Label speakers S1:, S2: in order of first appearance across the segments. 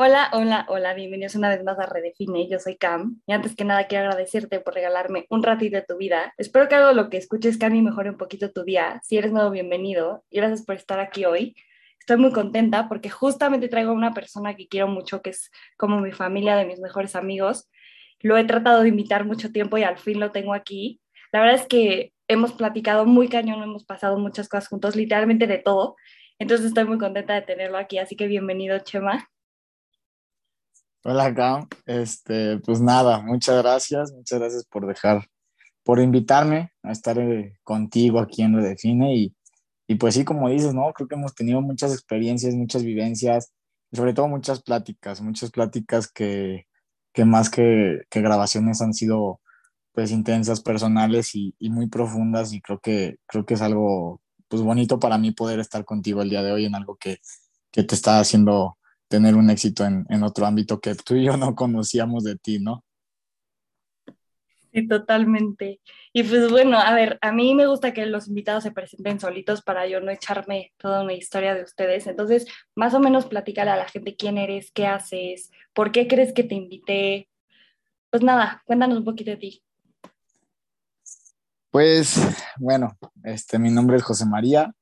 S1: Hola, hola, hola, bienvenidos una vez más a Redefine, yo soy Cam y antes que nada quiero agradecerte por regalarme un ratito de tu vida. Espero que algo lo que escuches Cam y mejore un poquito tu día. Si eres nuevo, bienvenido y gracias por estar aquí hoy. Estoy muy contenta porque justamente traigo a una persona que quiero mucho, que es como mi familia, de mis mejores amigos. Lo he tratado de invitar mucho tiempo y al fin lo tengo aquí. La verdad es que hemos platicado muy cañón, hemos pasado muchas cosas juntos, literalmente de todo. Entonces estoy muy contenta de tenerlo aquí, así que bienvenido, Chema.
S2: Hola, Cam. Este, pues nada, muchas gracias, muchas gracias por dejar, por invitarme a estar eh, contigo aquí en Redefine y, y pues sí, como dices, ¿no? Creo que hemos tenido muchas experiencias, muchas vivencias, y sobre todo muchas pláticas, muchas pláticas que, que más que, grabaciones han sido pues intensas, personales y, y, muy profundas y creo que, creo que es algo pues bonito para mí poder estar contigo el día de hoy en algo que, que te está haciendo tener un éxito en, en, otro ámbito que tú y yo no conocíamos de ti, ¿no?
S1: Sí, totalmente. Y pues bueno, a ver, a mí me gusta que los invitados se presenten solitos para yo no echarme toda una historia de ustedes. Entonces, más o menos platícale a la gente quién eres, qué haces, por qué crees que te invité. Pues nada, cuéntanos un poquito de ti.
S2: Pues bueno, este, mi nombre es José María,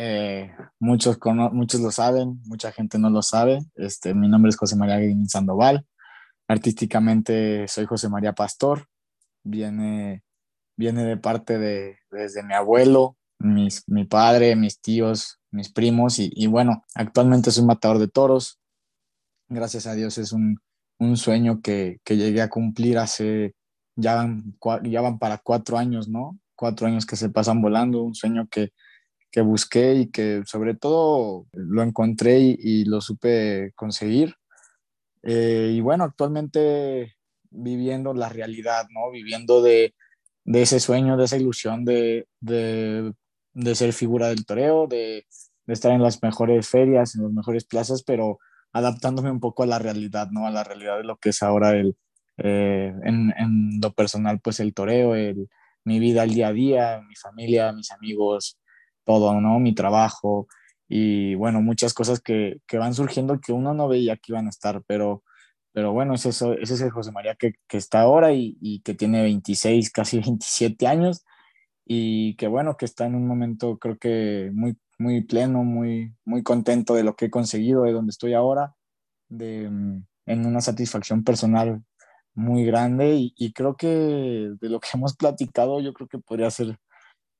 S2: eh, muchos, muchos lo saben, mucha gente no lo sabe. Este, mi nombre es José María Guirín Sandoval. Artísticamente soy José María Pastor. Viene, viene de parte de desde mi abuelo, mis, mi padre, mis tíos, mis primos y, y, bueno, actualmente soy matador de toros. Gracias a Dios es un, un sueño que, que, llegué a cumplir hace, ya van, ya van para cuatro años, ¿no? Cuatro años que se pasan volando, un sueño que, que busqué y que sobre todo lo encontré y, lo supe conseguir. Eh, y bueno, actualmente viviendo la realidad, ¿no? Viviendo de, ese sueño, de esa ilusión de, de, ser figura del toreo, de, estar en las mejores ferias, en las mejores plazas, pero adaptándome un poco a la realidad, ¿no? A la realidad de lo que es ahora el, eh, en, en, lo personal, pues el toreo, el, mi vida al día a día, mi familia, mis amigos, todo, ¿no? Mi trabajo y bueno, muchas cosas que, que van surgiendo que uno no veía que iban a estar, pero, pero bueno, es eso, ese es el José María que, que está ahora y, y, que tiene 26, casi 27 años y que bueno, que está en un momento creo que muy, muy pleno, muy, muy contento de lo que he conseguido, de donde estoy ahora, de, mm, en una satisfacción personal muy grande y, y creo que de lo que hemos platicado, yo creo que podría ser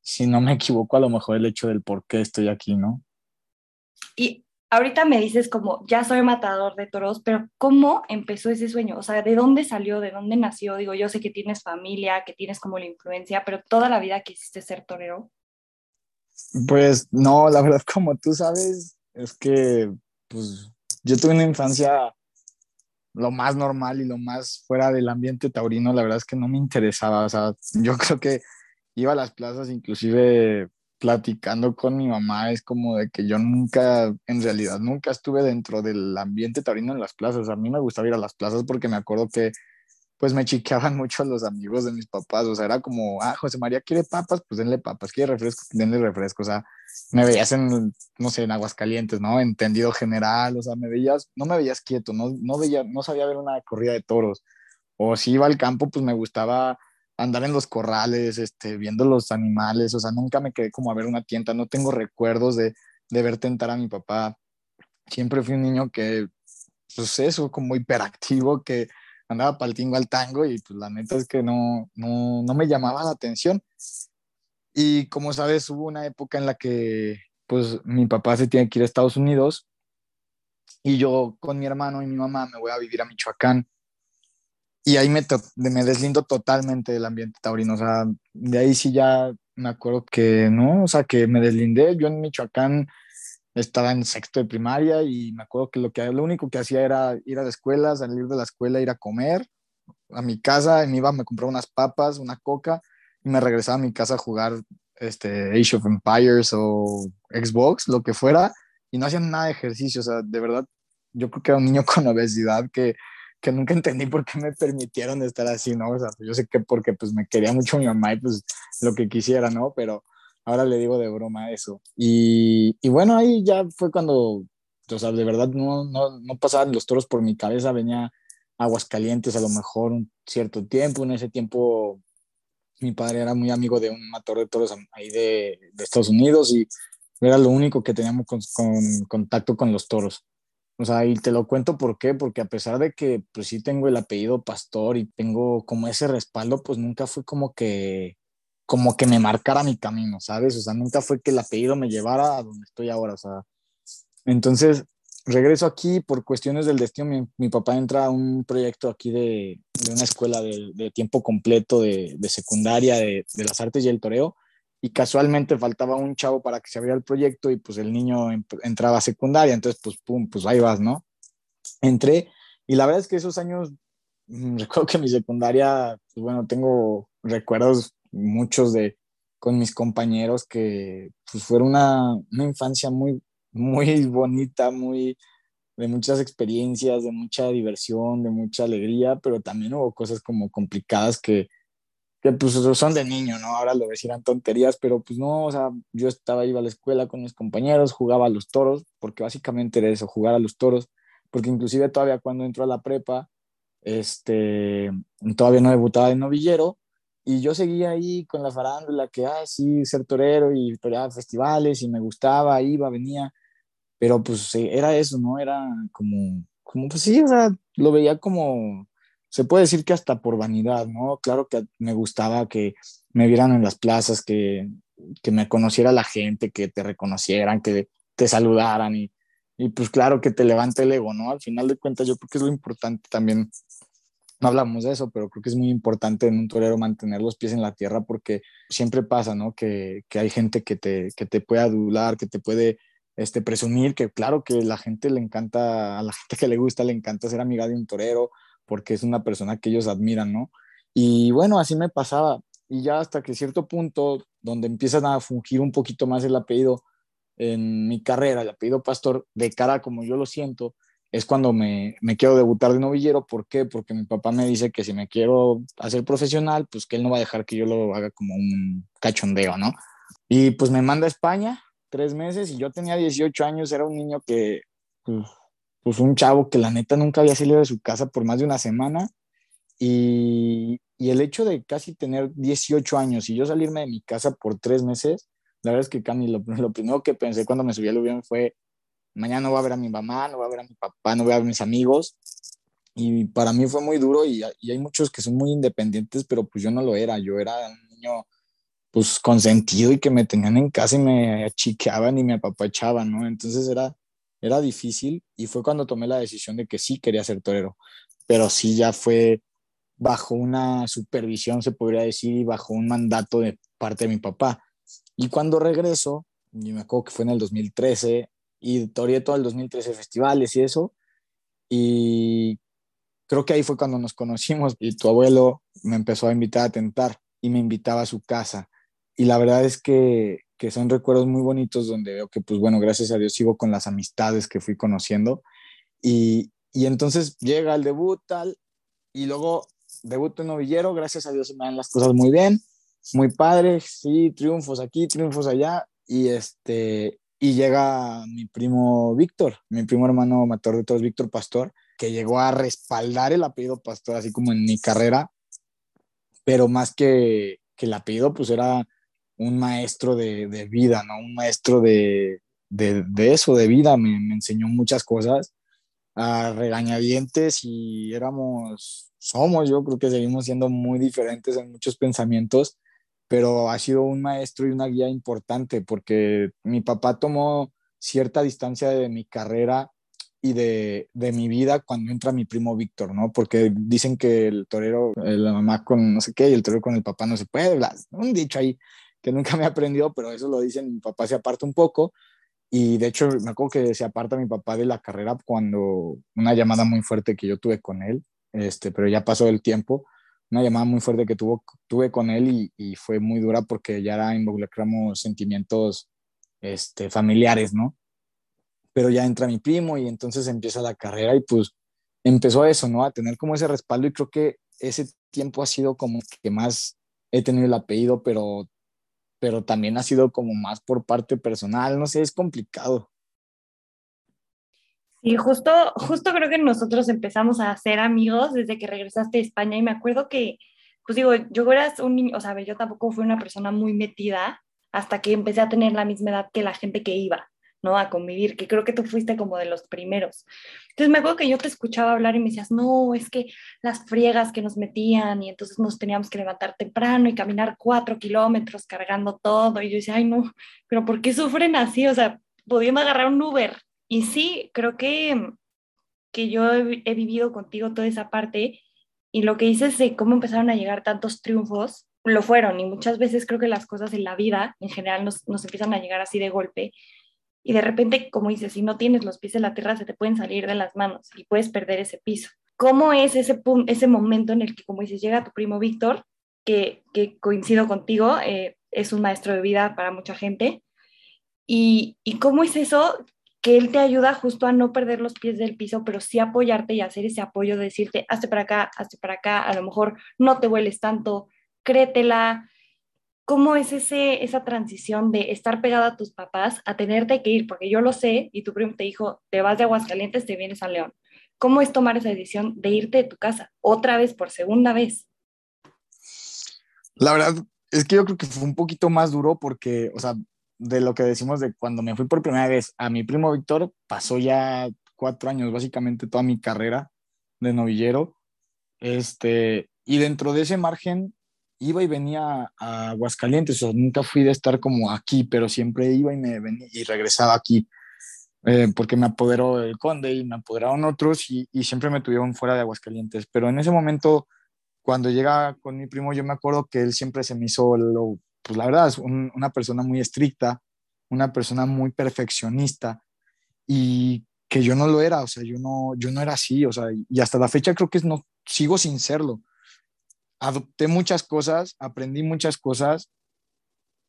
S2: si no me equivoco, a lo mejor el hecho del por qué estoy aquí, ¿no?
S1: Y ahorita me dices como, ya soy matador de toros, pero ¿cómo empezó ese sueño? O sea, ¿de dónde salió? ¿De dónde nació? Digo, yo sé que tienes familia, que tienes como la influencia, pero toda la vida quisiste ser torero.
S2: Pues no, la verdad, como tú sabes, es que pues yo tuve una infancia lo más normal y lo más fuera del ambiente taurino, la verdad es que no me interesaba, o sea, yo creo que iba a las plazas inclusive platicando con mi mamá, es como de que yo nunca, en realidad, nunca estuve dentro del ambiente taurino en las plazas. A mí me gustaba ir a las plazas porque me acuerdo que pues me chiqueaban mucho los amigos de mis papás, o sea, era como, ah, José María quiere papas, pues denle papas, quiere refrescos, denle refrescos, o sea, me veías en, no sé, en Aguascalientes, ¿no? Entendido general, o sea, me veías, no me veías quieto, no, no veía, no sabía ver una corrida de toros, o si iba al campo, pues me gustaba andar en los corrales, este, viendo los animales, o sea, nunca me quedé como a ver una tienda, no tengo recuerdos de, de ver tentar a mi papá. Siempre fui un niño que, pues eso, como hiperactivo, que andaba para el tingo al tango y pues la neta es que no, no, no me llamaba la atención. Y como sabes, hubo una época en la que pues mi papá se tiene que ir a Estados Unidos y yo con mi hermano y mi mamá me voy a vivir a Michoacán y ahí me, me deslindo totalmente del ambiente taurino, o sea, de ahí sí ya me acuerdo que no, o sea, que me deslindé. Yo en Michoacán estaba en sexto de primaria y me acuerdo que lo, que lo único que hacía era ir a la escuela, salir de la escuela, ir a comer a mi casa, me iba, me compraba unas papas, una coca y me regresaba a mi casa a jugar este, Age of Empires o Xbox, lo que fuera, y no hacían nada de ejercicio, o sea, de verdad, yo creo que era un niño con obesidad que, que nunca entendí por qué me permitieron estar así, ¿no? O sea, yo sé que porque pues me quería mucho mi mamá y pues lo que quisiera, ¿no? Pero ahora le digo de broma eso. Y, y bueno, ahí ya fue cuando, o sea, de verdad no, no, no pasaban los toros por mi cabeza, venía Aguascalientes a lo mejor un cierto tiempo, en ese tiempo mi padre era muy amigo de un matador de toros ahí de, de Estados Unidos y era lo único que teníamos con, con, contacto con los toros. O sea, y te lo cuento por qué, porque a pesar de que pues sí tengo el apellido Pastor y tengo como ese respaldo, pues nunca fue como que como que me marcara mi camino, ¿sabes? O sea, nunca fue que el apellido me llevara a donde estoy ahora, o sea. Entonces, regreso aquí por cuestiones del destino. Mi, mi papá entra a un proyecto aquí de, de una escuela de, de, tiempo completo de, de secundaria de, de, las artes y el toreo. Y casualmente faltaba un chavo para que se abriera el proyecto y pues el niño entraba a secundaria. Entonces, pues, pum, pues ahí vas, ¿no? Entré y la verdad es que esos años, mm, recuerdo que mi secundaria, pues bueno, tengo recuerdos muchos de con mis compañeros que pues fueron una, una infancia muy, muy bonita, muy de muchas experiencias, de mucha diversión, de mucha alegría, pero también hubo cosas como complicadas que, que pues son de niño, ¿no? Ahora lo eran tonterías, pero pues no, o sea, yo estaba, iba a la escuela con mis compañeros, jugaba a los toros, porque básicamente era eso, jugar a los toros, porque inclusive todavía cuando entró a la prepa, este, todavía no debutaba de novillero, y yo seguía ahí con la farándula, que, ah, sí, ser torero y torear festivales, y me gustaba, iba, venía, pero pues era eso, ¿no? Era como, como pues sí, o sea, lo veía como, se puede decir que hasta por vanidad, ¿no? Claro que me gustaba que me vieran en las plazas, que, que me conociera la gente, que te reconocieran, que te saludaran y, y pues claro que te levante el ego, ¿no? Al final de cuentas yo creo que es lo importante también, no hablamos de eso, pero creo que es muy importante en un torero mantener los pies en la tierra porque siempre pasa, ¿no? Que, que hay gente que te, que te puede adular, que te puede este, presumir que claro que la gente le encanta, a la gente que le gusta le encanta ser amiga de un torero porque es una persona que ellos admiran, ¿no? Y bueno, así me pasaba. Y ya hasta que cierto punto, donde empiezan a fungir un poquito más el apellido en mi carrera, el apellido Pastor, de cara como yo lo siento, es cuando me, me quiero debutar de novillero. ¿Por qué? Porque mi papá me dice que si me quiero hacer profesional, pues que él no va a dejar que yo lo haga como un cachondeo, ¿no? Y pues me manda a España, tres meses y yo tenía 18 años, era un niño que, pues, pues, un chavo que la neta nunca había salido de su casa por más de una semana y, el hecho de casi tener 18 años y yo salirme de mi casa por tres meses, la verdad es que Cami, lo, lo primero que pensé cuando me subí al avión fue, mañana no voy a ver a mi mamá, no voy a ver a mi papá, no voy a ver a mis amigos. Y para mí fue muy duro y, y hay muchos que son muy independientes, pero pues yo no lo era, yo era un niño pues consentido y que me tenían en casa y me achiqueaban y me apapachaban, ¿no? Entonces era, era difícil y fue cuando tomé la decisión de que sí quería ser torero, pero sí ya fue bajo una supervisión, se podría decir, y bajo un mandato de parte de mi papá. Y cuando regreso, y me acuerdo que fue en el 2013, y toreé todo el 2013 festivales y eso, y creo que ahí fue cuando nos conocimos y tu abuelo me empezó a invitar a tentar y me invitaba a su casa y la verdad es que, que, son recuerdos muy bonitos donde veo que, pues bueno, gracias a Dios sigo con las amistades que fui conociendo. Y, y entonces llega el debut tal, y luego debuto en novillero, gracias a Dios me dan las cosas muy bien, muy padre, sí, triunfos aquí, triunfos allá, y este, y llega mi primo Víctor, mi primo hermano mator de todos, Víctor Pastor, que llegó a respaldar el apellido Pastor, así como en mi carrera, pero más que, que el apellido, pues era un maestro de, de vida, ¿no? Un maestro de, de, de eso, de vida, me, me, enseñó muchas cosas a regañadientes y éramos, somos, yo creo que seguimos siendo muy diferentes en muchos pensamientos, pero ha sido un maestro y una guía importante porque mi papá tomó cierta distancia de mi carrera y de, de, mi vida cuando entra mi primo Víctor, ¿no? Porque dicen que el torero, la mamá con no sé qué y el torero con el papá no se puede, un dicho ahí que nunca me aprendió, pero eso lo dicen, mi papá se aparta un poco y de hecho me acuerdo que se aparta mi papá de la carrera cuando una llamada muy fuerte que yo tuve con él, este, pero ya pasó el tiempo, una llamada muy fuerte que tuvo, tuve con él y, fue muy dura porque ya involucramos sentimientos este, familiares, ¿no? Pero ya entra mi primo y entonces empieza la carrera y pues empezó eso, ¿no? A tener como ese respaldo y creo que ese tiempo ha sido como que más he tenido el apellido, pero, pero también ha sido como más por parte personal, no sé, es complicado.
S1: Sí, justo, justo creo que nosotros empezamos a ser amigos desde que regresaste a España y me acuerdo que, pues digo, yo eras un niño, o sea, yo tampoco fui una persona muy metida hasta que empecé a tener la misma edad que la gente que iba. ¿No? A convivir, que creo que tú fuiste como de los primeros. Entonces me acuerdo que yo te escuchaba hablar y me decías, no, es que las friegas que nos metían y entonces nos teníamos que levantar temprano y caminar cuatro kilómetros cargando todo. Y yo decía, ay, no, pero ¿por qué sufren así? O sea, pudiendo agarrar un Uber. Y sí, creo que, que yo he, he vivido contigo toda esa parte y lo que dices de cómo empezaron a llegar tantos triunfos, lo fueron y muchas veces creo que las cosas en la vida en general nos, nos empiezan a llegar así de golpe y de repente, como dices, si no tienes los pies en la tierra, se te pueden salir de las manos y puedes perder ese piso. ¿Cómo es ese, ese momento en el que, como dices, llega tu primo Víctor, que, que, coincido contigo, eh, es un maestro de vida para mucha gente? Y, y cómo es eso que él te ayuda justo a no perder los pies del piso, pero sí apoyarte y hacer ese apoyo de decirte, hazte para acá, hazte para acá, a lo mejor no te hueles tanto, créetela, ¿Cómo es ese, esa transición de estar pegada a tus papás a tenerte que ir? Porque yo lo sé y tu primo te dijo, te vas de Aguascalientes, te vienes a León. ¿Cómo es tomar esa decisión de irte de tu casa otra vez por segunda vez?
S2: La verdad es que yo creo que fue un poquito más duro porque, o sea, de lo que decimos de cuando me fui por primera vez a mi primo Víctor, pasó ya cuatro años, básicamente toda mi carrera de novillero. Este, y dentro de ese margen, iba y venía a Aguascalientes, o sea, nunca fui de estar como aquí, pero siempre iba y me venía y regresaba aquí, eh, porque me apoderó el conde y me apoderaron otros y, y, siempre me tuvieron fuera de Aguascalientes. Pero en ese momento, cuando llega con mi primo, yo me acuerdo que él siempre se me hizo, lo, pues la verdad, es un, una persona muy estricta, una persona muy perfeccionista y que yo no lo era, o sea, yo no, yo no era así, o sea, y hasta la fecha creo que no, sigo sin serlo adopté muchas cosas, aprendí muchas cosas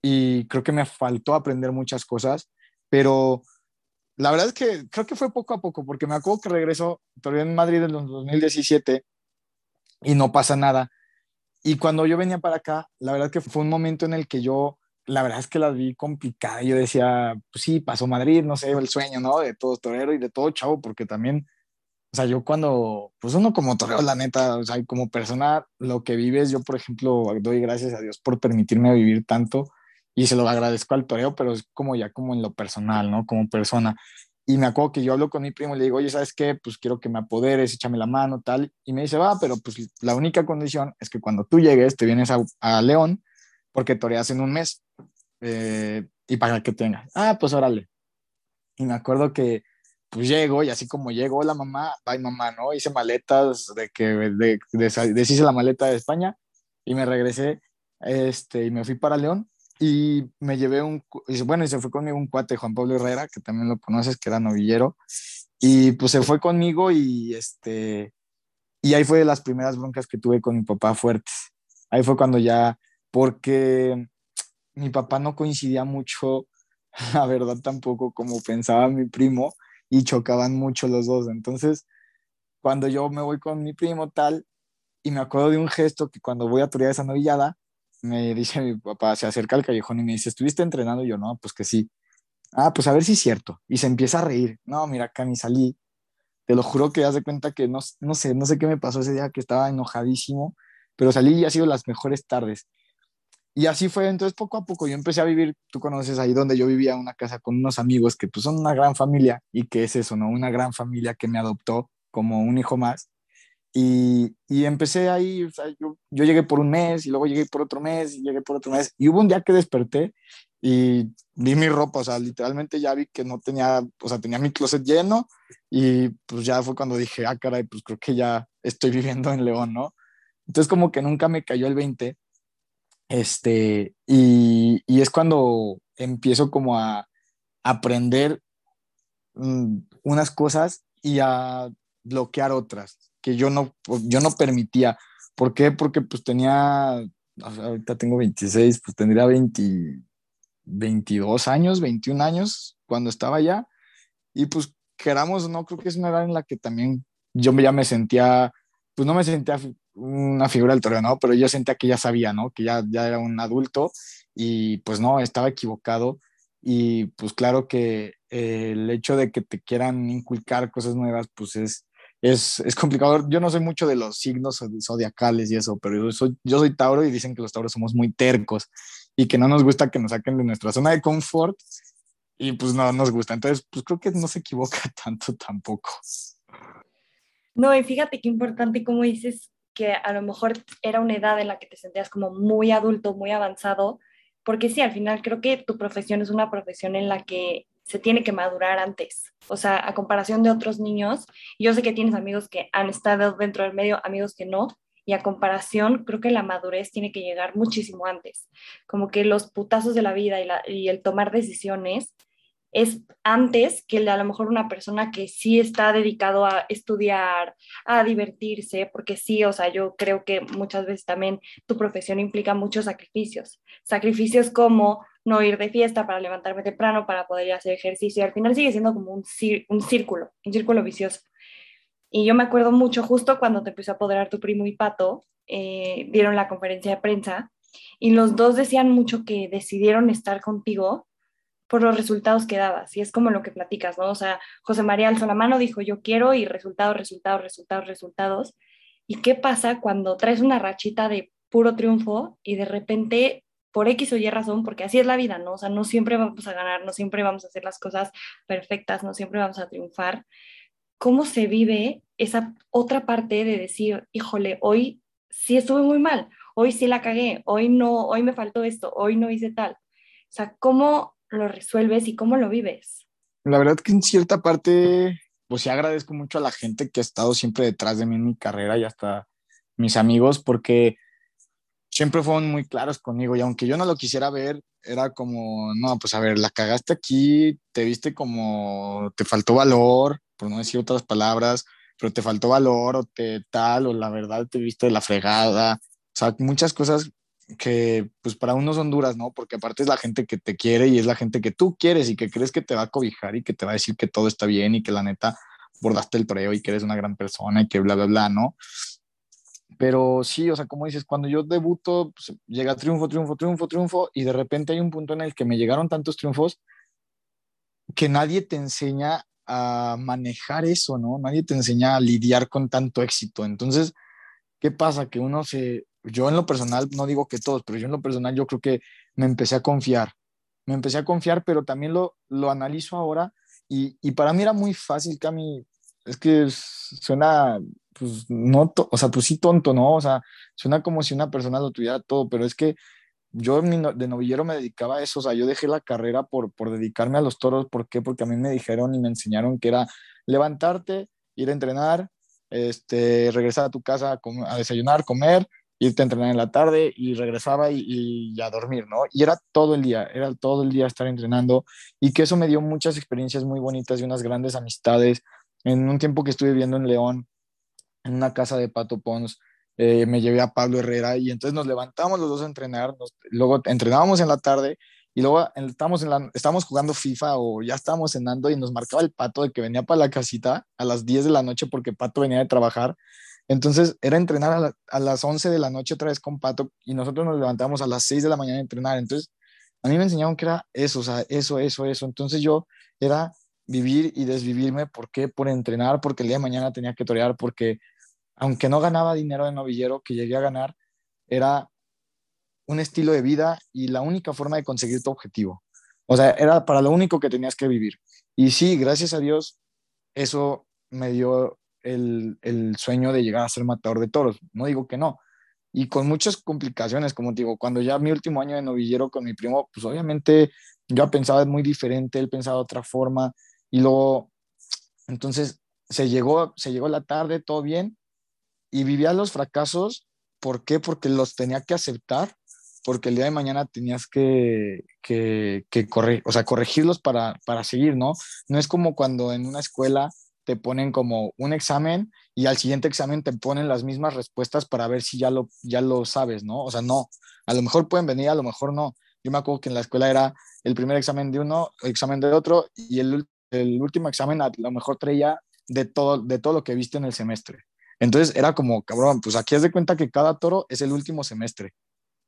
S2: y creo que me faltó aprender muchas cosas, pero la verdad es que creo que fue poco a poco, porque me acuerdo que regresó todavía en Madrid en 2017 y no pasa nada. Y cuando yo venía para acá, la verdad que fue un momento en el que yo, la verdad es que la vi complicada. Yo decía, pues sí, pasó Madrid, no sé, el sueño, ¿no? De todo torero y de todo chavo, porque también o sea, yo cuando, pues uno como toreo, la neta, o sea, como persona, lo que vives, yo por ejemplo, doy gracias a Dios por permitirme vivir tanto y se lo agradezco al toreo, pero es como ya como en lo personal, ¿no? Como persona. Y me acuerdo que yo hablo con mi primo y le digo, oye, ¿sabes qué? Pues quiero que me apoderes, échame la mano, tal. Y me dice, va, pero pues la única condición es que cuando tú llegues, te vienes a, a León, porque toreas en un mes. Eh, y para que tengas. Ah, pues órale. Y me acuerdo que pues llego y así como llego, la mamá, bye mamá, ¿no? Hice maletas de que de, deshice la maleta de España y me regresé este, y me fui para León y me llevé un, bueno, y se fue conmigo un cuate, Juan Pablo Herrera, que también lo conoces, que era novillero, y pues se fue conmigo y este, y ahí fue de las primeras broncas que tuve con mi papá fuertes. Ahí fue cuando ya, porque mi papá no coincidía mucho, la verdad tampoco como pensaba mi primo, y chocaban mucho los dos. Entonces, cuando yo me voy con mi primo tal, y me acuerdo de un gesto que cuando voy a torear esa novillada, me dice mi papá, se acerca al callejón y me dice, ¿estuviste entrenando? Y yo, no, pues que sí. Ah, pues a ver si es cierto. Y se empieza a reír. No, mira, ni salí. Te lo juro que das cuenta que no, no sé, no sé qué me pasó ese día que estaba enojadísimo, pero salí y ha sido las mejores tardes. Y así fue, entonces poco a poco yo empecé a vivir, tú conoces ahí donde yo vivía, una casa con unos amigos que pues son una gran familia y que es eso, ¿no? Una gran familia que me adoptó como un hijo más. Y, y empecé ahí, o sea, yo, yo, llegué por un mes y luego llegué por otro mes y llegué por otro mes. Y hubo un día que desperté y vi mi ropa, o sea, literalmente ya vi que no tenía, o sea, tenía mi closet lleno y pues ya fue cuando dije, ah, caray, pues creo que ya estoy viviendo en León, ¿no? Entonces como que nunca me cayó el 20 Este, y, y es cuando empiezo como a aprender mm, unas cosas y a bloquear otras que yo no, yo no permitía. ¿Por qué? Porque pues tenía, ahorita tengo 26, pues tendría 20, 22 años, 21 años cuando estaba allá. Y pues queramos, no creo que es una edad en la que también yo ya me sentía, pues no me sentía una figura del torneo, ¿no? Pero yo sentía que ya sabía, ¿no? Que ya, ya era un adulto y pues no, estaba equivocado. Y pues claro que eh, el hecho de que te quieran inculcar cosas nuevas, pues es, es, es, complicado. Yo no soy mucho de los signos zodiacales y eso, pero yo soy, yo soy Tauro y dicen que los Tauros somos muy tercos y que no nos gusta que nos saquen de nuestra zona de confort y pues no nos gusta. Entonces, pues creo que no se equivoca tanto tampoco.
S1: No, y fíjate qué importante como dices que a lo mejor era una edad en la que te sentías como muy adulto, muy avanzado, porque sí, al final creo que tu profesión es una profesión en la que se tiene que madurar antes. O sea, a comparación de otros niños, yo sé que tienes amigos que han estado dentro del medio, amigos que no, y a comparación, creo que la madurez tiene que llegar muchísimo antes. Como que los putazos de la vida y, y el tomar decisiones es antes que a lo mejor una persona que sí está dedicado a estudiar, a divertirse, porque sí, o sea, yo creo que muchas veces también tu profesión implica muchos sacrificios. Sacrificios como no ir de fiesta para levantarme temprano, para poder hacer ejercicio, y al final sigue siendo como un, círculo, un círculo vicioso. Y yo me acuerdo mucho, justo cuando te empezó a apoderar tu primo y Pato, eh, dieron la conferencia de prensa y los dos decían mucho que decidieron estar contigo por los resultados que dabas. Y es como lo que platicas, ¿no? O sea, José María alzó la mano, dijo yo quiero y resultados, resultados, resultados, resultados. ¿Y qué pasa cuando traes una rachita de puro triunfo y de repente, por X o Y razón, porque así es la vida, ¿no? O sea, no siempre vamos a ganar, no siempre vamos a hacer las cosas perfectas, no siempre vamos a triunfar. ¿Cómo se vive esa otra parte de decir, híjole, hoy sí estuve muy mal, hoy sí la cagué, hoy no, hoy me faltó esto, hoy no hice tal? O sea, ¿cómo lo resuelves y cómo lo vives?
S2: La verdad que en cierta parte, pues sí agradezco mucho a la gente que ha estado siempre detrás de mí en mi carrera y hasta mis amigos, porque siempre fueron muy claros conmigo y aunque yo no lo quisiera ver, era como, no, pues a ver, la cagaste aquí, te viste como, te faltó valor, por no decir otras palabras, pero te faltó valor o te tal, o la verdad te viste de la fregada, o sea, muchas cosas que pues para uno son duras, ¿no? Porque aparte es la gente que te quiere y es la gente que tú quieres y que crees que te va a cobijar y que te va a decir que todo está bien y que la neta bordaste el preo y que eres una gran persona y que bla, bla, bla, ¿no? Pero sí, o sea, como dices, cuando yo debuto, pues, llega triunfo, triunfo, triunfo, triunfo y de repente hay un punto en el que me llegaron tantos triunfos que nadie te enseña a manejar eso, ¿no? Nadie te enseña a lidiar con tanto éxito. Entonces, ¿qué pasa? Que uno se, yo en lo personal, no digo que todos, pero yo en lo personal yo creo que me empecé a confiar. Me empecé a confiar, pero también lo, lo analizo ahora y, y para mí era muy fácil, Cami, es que suena, pues, no, o sea, pues sí tonto, ¿no? O sea, suena como si una persona lo tuviera todo, pero es que yo de novillero me dedicaba a eso, o sea, yo dejé la carrera por, por dedicarme a los toros, ¿por qué? Porque a mí me dijeron y me enseñaron que era levantarte, ir a entrenar, este, regresar a tu casa a, a desayunar, comer, irte a entrenar en la tarde y regresaba y, y, a dormir, ¿no? Y era todo el día, era todo el día estar entrenando y que eso me dio muchas experiencias muy bonitas y unas grandes amistades. En un tiempo que estuve viviendo en León, en una casa de Pato Pons, eh, me llevé a Pablo Herrera y entonces nos levantábamos los dos a entrenar, luego entrenábamos en la tarde y luego estábamos, en la, estábamos jugando FIFA o ya estábamos cenando y nos marcaba el pato de que venía para la casita a las 10 de la noche porque Pato venía de trabajar entonces era entrenar a, las 11 de la noche otra vez con Pato y nosotros nos levantamos a las 6 de la mañana a entrenar. Entonces a mí me enseñaron que era eso, o sea, eso, eso, eso. Entonces yo era vivir y desvivirme. ¿Por qué? Por entrenar, porque el día de mañana tenía que torear, porque aunque no ganaba dinero de novillero, que llegué a ganar, era un estilo de vida y la única forma de conseguir tu objetivo. O sea, era para lo único que tenías que vivir. Y sí, gracias a Dios, eso me dio el, el, sueño de llegar a ser matador de toros, no digo que no. Y con muchas complicaciones, como digo, cuando ya mi último año de novillero con mi primo, pues obviamente yo pensaba muy diferente, él pensaba de otra forma, y luego, entonces se llegó, se llegó la tarde, todo bien, y vivía los fracasos, ¿por qué? Porque los tenía que aceptar, porque el día de mañana tenías que, que, que correr, o sea, corregirlos para, para seguir, ¿no? No es como cuando en una escuela te ponen como un examen y al siguiente examen te ponen las mismas respuestas para ver si ya lo, ya lo sabes, ¿no? O sea, no, a lo mejor pueden venir, a lo mejor no. Yo me acuerdo que en la escuela era el primer examen de uno, el examen de otro y el, el último examen a lo mejor traía de todo, de todo lo que viste en el semestre. Entonces era como, cabrón, pues aquí has de cuenta que cada toro es el último semestre.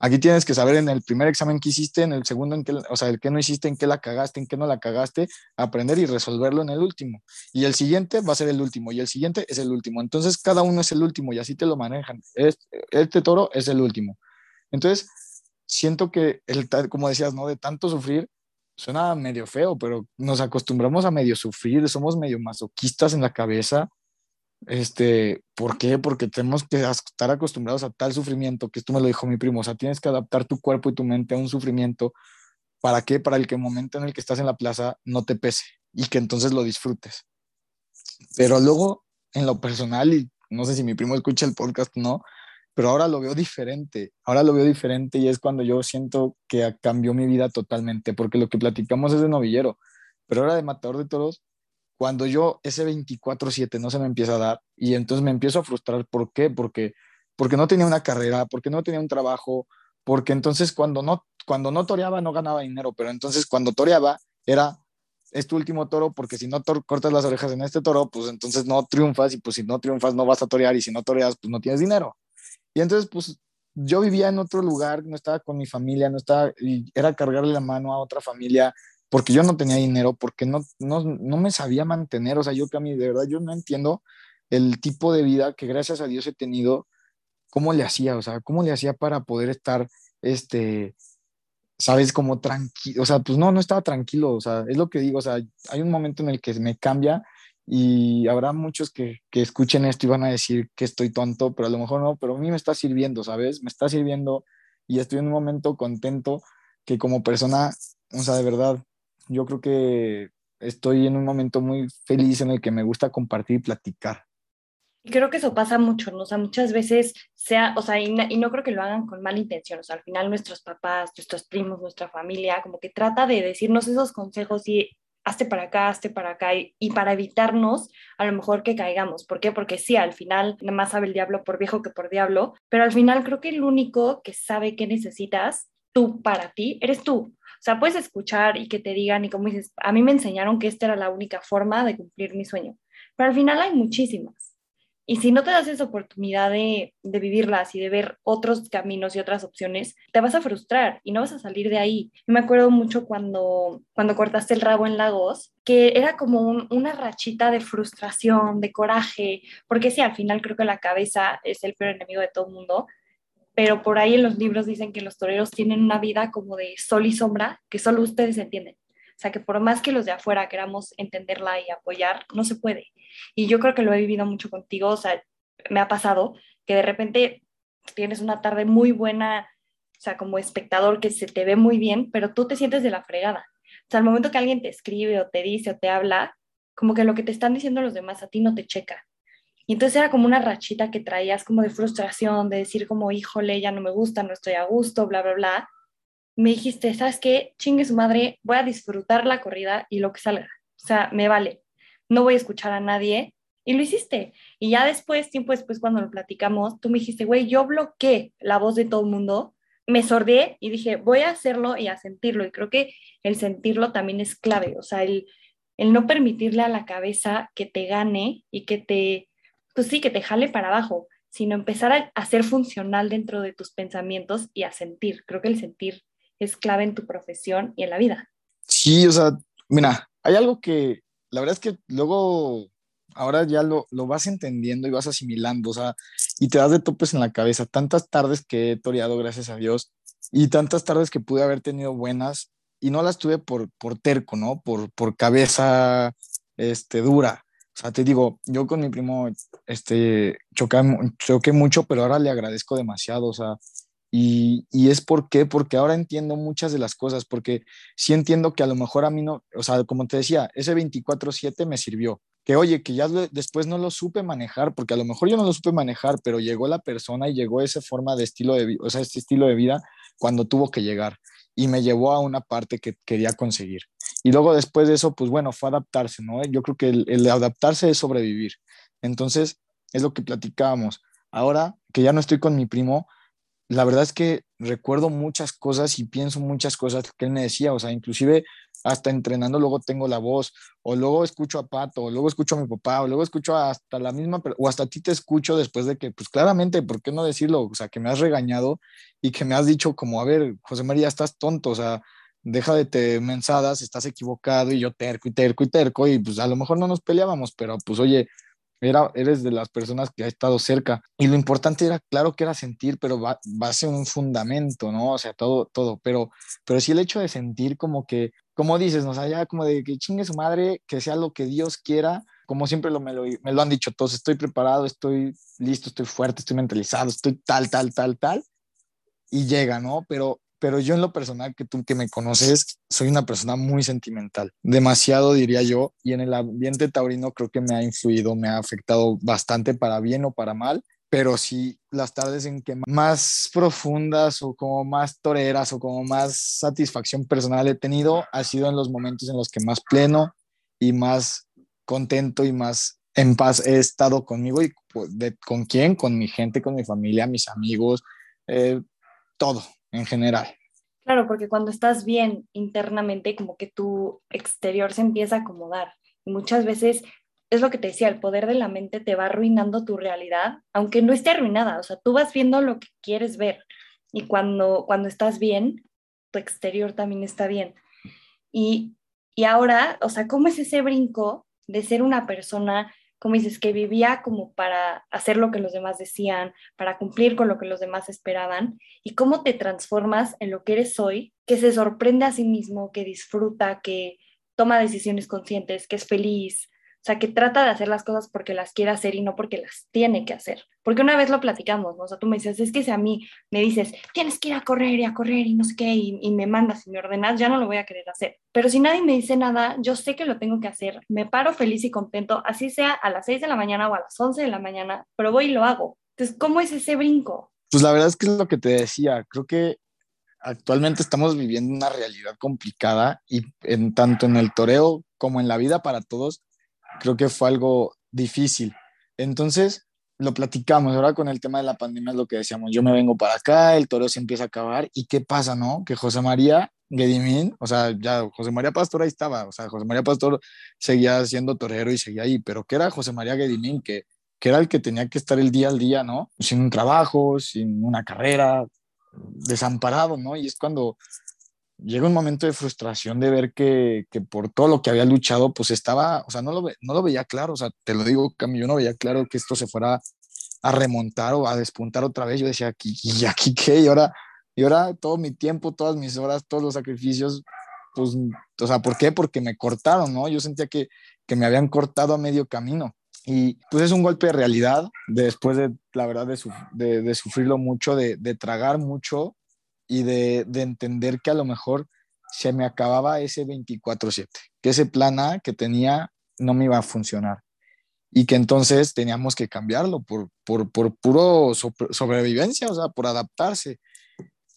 S2: Aquí tienes que saber en el primer examen que hiciste, en el segundo, en qué, o sea, el que no hiciste, en qué la cagaste, en qué no la cagaste, aprender y resolverlo en el último. Y el siguiente va a ser el último y el siguiente es el último. Entonces cada uno es el último y así te lo manejan. Este, toro es el último. Entonces siento que, el, como decías, ¿no? De tanto sufrir, suena medio feo, pero nos acostumbramos a medio sufrir, somos medio masoquistas en la cabeza este, ¿por qué? Porque tenemos que estar acostumbrados a tal sufrimiento, que esto me lo dijo mi primo, o sea, tienes que adaptar tu cuerpo y tu mente a un sufrimiento. ¿Para qué? Para el que el momento en el que estás en la plaza no te pese y que entonces lo disfrutes. Pero luego, en lo personal, y no sé si mi primo escucha el podcast no, pero ahora lo veo diferente. Ahora lo veo diferente y es cuando yo siento que cambió mi vida totalmente, porque lo que platicamos es de novillero, pero ahora de matador de toros, cuando yo ese 24/7 no se me empieza a dar y entonces me empiezo a frustrar. ¿Por qué? Porque, porque no tenía una carrera, porque no tenía un trabajo, porque entonces cuando no, cuando no toreaba no ganaba dinero, pero entonces cuando toreaba era es tu último toro porque si no cortas las orejas en este toro, pues entonces no triunfas y pues si no triunfas no vas a torear y si no toreas pues no tienes dinero. Y entonces pues yo vivía en otro lugar, no estaba con mi familia, no estaba, y era cargarle la mano a otra familia, porque yo no tenía dinero, porque no, no, no me sabía mantener, o sea, yo que a mí de verdad yo no entiendo el tipo de vida que gracias a Dios he tenido, cómo le hacía, o sea, cómo le hacía para poder estar, este, sabes, como tranquilo, o sea, pues no, no estaba tranquilo, o sea, es lo que digo, o sea, hay un momento en el que me cambia y habrá muchos que, que escuchen esto y van a decir que estoy tonto, pero a lo mejor no, pero a mí me está sirviendo, ¿sabes? Me está sirviendo y estoy en un momento contento que como persona, o sea, de verdad, yo creo que estoy en un momento muy feliz en el que me gusta compartir y platicar.
S1: Creo que eso pasa mucho, ¿no? O sea, muchas veces, sea, o sea, y, no creo que lo hagan con mala intención, o sea, al final nuestros papás, nuestros primos, nuestra familia, como que trata de decirnos esos consejos y hazte para acá, hazte para acá, y, y, para evitarnos a lo mejor que caigamos. ¿Por qué? Porque sí, al final, nada más sabe el diablo por viejo que por diablo, pero al final creo que el único que sabe qué necesitas tú para ti, eres tú. Sea, puedes escuchar y que te digan, y como dices, a mí me enseñaron que esta era la única forma de cumplir mi sueño, pero al final hay muchísimas. Y si no te das esa oportunidad de, de, vivirlas y de ver otros caminos y otras opciones, te vas a frustrar y no vas a salir de ahí. Me acuerdo mucho cuando, cuando cortaste el rabo en Lagos, que era como una rachita de frustración, de coraje, porque sí, al final creo que la cabeza es el peor enemigo de todo el mundo, pero por ahí en los libros dicen que los toreros tienen una vida como de sol y sombra, que solo ustedes entienden. O sea, que por más que los de afuera queramos entenderla y apoyar, no se puede. Y yo creo que lo he vivido mucho contigo, o sea, me ha pasado que de repente tienes una tarde muy buena, o sea, como espectador que se te ve muy bien, pero tú te sientes de la fregada. O sea, al momento que alguien te escribe o te dice o te habla, como que lo que te están diciendo los demás a ti no te checa. Entonces era como una rachita que traías como de frustración, de decir como, híjole, ya no me gusta, no estoy a gusto, bla, bla, bla. Me dijiste, ¿sabes qué? Chingue su madre, voy a disfrutar la corrida y lo que salga. O sea, me vale. No voy a escuchar a nadie. Y lo hiciste. Y ya después, tiempo después, cuando lo platicamos, tú me dijiste, güey, yo bloqueé la voz de todo el mundo, me sordé y dije, voy a hacerlo y a sentirlo. Y creo que el sentirlo también es clave. O sea, el, el no permitirle a la cabeza que te gane y que te pues sí, que te jale para abajo, sino empezar a, ser funcional dentro de tus pensamientos y a sentir. Creo que el sentir es clave en tu profesión y en la vida.
S2: Sí, o sea, mira, hay algo que la verdad es que luego, ahora ya lo, lo vas entendiendo y vas asimilando, o sea, y te das de topes en la cabeza. Tantas tardes que he toreado, gracias a Dios, y tantas tardes que pude haber tenido buenas y no las tuve por, por terco, ¿no? Por, por cabeza este, dura. O sea, te digo, yo con mi primo este, choqué, choqué mucho, pero ahora le agradezco demasiado, o sea, y, y, es por qué, porque ahora entiendo muchas de las cosas, porque sí entiendo que a lo mejor a mí no, o sea, como te decía, ese 24/7 me sirvió, que oye, que ya después no lo supe manejar, porque a lo mejor yo no lo supe manejar, pero llegó la persona y llegó esa forma de estilo de vida, o sea, este estilo de vida, cuando tuvo que llegar y me llevó a una parte que quería conseguir. Y luego después de eso, pues bueno, fue adaptarse, ¿no? Yo creo que el, adaptarse es sobrevivir. Entonces, es lo que platicábamos. Ahora que ya no estoy con mi primo, la verdad es que recuerdo muchas cosas y pienso muchas cosas que él me decía, o sea, inclusive hasta entrenando luego tengo la voz, o luego escucho a Pato, o luego escucho a mi papá, o luego escucho hasta la misma, o hasta a ti te escucho después de que, pues claramente, ¿por qué no decirlo? O sea, que me has regañado y que me has dicho como, a ver, José María, estás tonto, o sea, deja de te mensadas, estás equivocado y yo terco y terco y terco y pues a lo mejor no nos peleábamos, pero pues oye, era, eres de las personas que ha estado cerca. Y lo importante era, claro que era sentir, pero va, ser un fundamento, ¿no? O sea, todo, todo. Pero, pero sí el hecho de sentir como que, como dices, ¿no? O sea, ya como de que chingue su madre, que sea lo que Dios quiera, como siempre lo, me, lo, me lo han dicho todos, estoy preparado, estoy listo, estoy fuerte, estoy mentalizado, estoy tal, tal, tal, tal. Y llega, ¿no? Pero pero yo en lo personal, que tú que me conoces, soy una persona muy sentimental, demasiado diría yo, y en el ambiente taurino creo que me ha influido, me ha afectado bastante para bien o para mal, pero sí las tardes en que más profundas o como más toreras o como más satisfacción personal he tenido ha sido en los momentos en los que más pleno y más contento y más en paz he estado conmigo y de, con quién, con mi gente, con mi familia, mis amigos, eh, todo, en general.
S1: Claro, porque cuando estás bien internamente, como que tu exterior se empieza a acomodar. Muchas veces es lo que te decía, el poder de la mente te va arruinando tu realidad, aunque no esté arruinada, o sea, tú vas viendo lo que quieres ver. Y cuando, cuando estás bien, tu exterior también está bien. Y, y ahora, o sea, ¿cómo es ese brinco de ser una persona como dices, que vivía como para hacer lo que los demás decían, para cumplir con lo que los demás esperaban, y cómo te transformas en lo que eres hoy, que se sorprende a sí mismo, que disfruta, que toma decisiones conscientes, que es feliz, o sea, que trata de hacer las cosas porque las quiere hacer y no porque las tiene que hacer. Porque una vez lo platicamos, ¿no? O sea, tú me dices, es que si a mí me dices, tienes que ir a correr y a correr y no sé qué, y, y, me mandas y me ordenas, ya no lo voy a querer hacer. Pero si nadie me dice nada, yo sé que lo tengo que hacer, me paro feliz y contento, así sea a las 6 de la mañana o a las 11 de la mañana, pero voy y lo hago. Entonces, ¿cómo es ese brinco?
S2: Pues la verdad es que es lo que te decía, creo que actualmente estamos viviendo una realidad complicada y en tanto en el toreo como en la vida para todos, creo que fue algo difícil. Entonces, lo platicamos ahora con el tema de la pandemia, es lo que decíamos, yo me vengo para acá, el toro se empieza a acabar, ¿y qué pasa, no? Que José María Gedimín, o sea, ya José María Pastor ahí estaba, o sea, José María Pastor seguía siendo torero y seguía ahí, pero ¿qué era José María Gedimín? Que, que era el que tenía que estar el día al día, ¿no? Sin un trabajo, sin una carrera, desamparado, ¿no? Y es cuando llega un momento de frustración de ver que, que, por todo lo que había luchado, pues estaba, o sea, no lo, no lo veía claro, o sea, te lo digo, Cami, yo no veía claro que esto se fuera a remontar o a despuntar otra vez. Yo decía, ¿aquí, ¿y aquí qué? Y ahora, y ahora todo mi tiempo, todas mis horas, todos los sacrificios, pues, o sea, ¿por qué? Porque me cortaron, ¿no? Yo sentía que, que me habían cortado a medio camino. Y pues es un golpe de realidad, después de, la verdad, de, de, de sufrirlo mucho, de, de tragar mucho, y de, de entender que a lo mejor se me acababa ese 24/7, que ese plan A que tenía no me iba a funcionar y que entonces teníamos que cambiarlo por, por, por puro sobrevivencia, o sea, por adaptarse.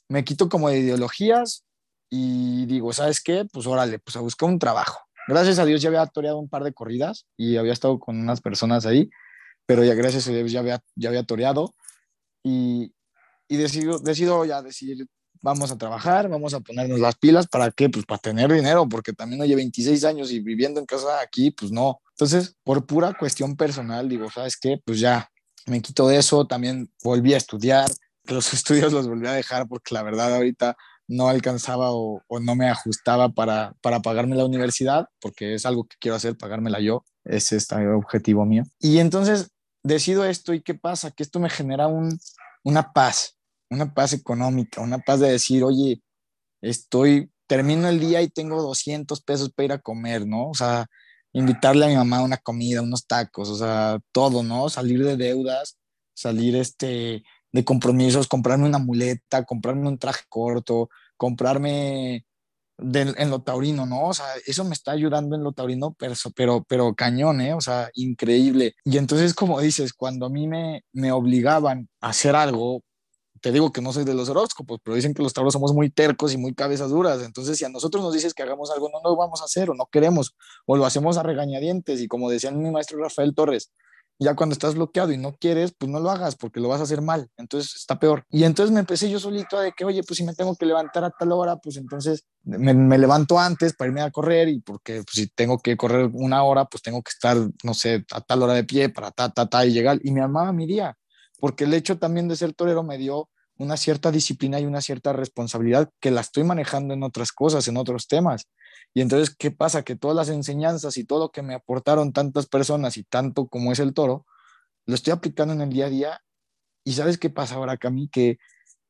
S2: Me quito como de ideologías y digo, ¿sabes qué? Pues órale, pues a buscar un trabajo. Gracias a Dios ya había toreado un par de corridas y había estado con unas personas ahí, pero ya gracias a Dios ya había, ya había toreado y, y decido, decido ya decir, vamos a trabajar, vamos a ponernos las pilas, ¿para qué? Pues para tener dinero, porque también oye 26 años y viviendo en casa aquí, pues no. Entonces, por pura cuestión personal, digo, ¿sabes qué? Pues ya, me quito de eso, también volví a estudiar, los estudios los volví a dejar porque la verdad ahorita no alcanzaba o, o, no me ajustaba para, para pagarme la universidad, porque es algo que quiero hacer, pagármela yo, ese es el objetivo mío. Y entonces decido esto y ¿qué pasa? Que esto me genera un, una paz, una paz económica, una paz de decir, oye, estoy, termino el día y tengo 200 pesos para ir a comer, ¿no? O sea, invitarle a mi mamá una comida, unos tacos, o sea, todo, ¿no? Salir de deudas, salir este, de compromisos, comprarme una muleta, comprarme un traje corto, comprarme de, en lo taurino, ¿no? O sea, eso me está ayudando en lo taurino, pero, pero, pero cañón, ¿eh? O sea, increíble. Y entonces, como dices, cuando a mí me, me obligaban a hacer algo te digo que no soy de los horóscopos, pero dicen que los tauros somos muy tercos y muy cabezas duras. Entonces, si a nosotros nos dices que hagamos algo, no lo vamos a hacer o no queremos, o lo hacemos a regañadientes. Y como decía mi maestro Rafael Torres, ya cuando estás bloqueado y no quieres, pues no lo hagas porque lo vas a hacer mal. Entonces está peor. Y entonces me empecé yo solito a de que, oye, pues si me tengo que levantar a tal hora, pues entonces me, levanto antes para irme a correr y porque pues, si tengo que correr una hora, pues tengo que estar, no sé, a tal hora de pie para ta, ta, ta y llegar. Y me armaba mi día, porque el hecho también de ser torero me dio una cierta disciplina y una cierta responsabilidad que la estoy manejando en otras cosas, en otros temas. Y entonces, ¿qué pasa? Que todas las enseñanzas y todo lo que me aportaron tantas personas y tanto como es el toro, lo estoy aplicando en el día a día. Y ¿sabes qué pasa ahora, Cami? Que,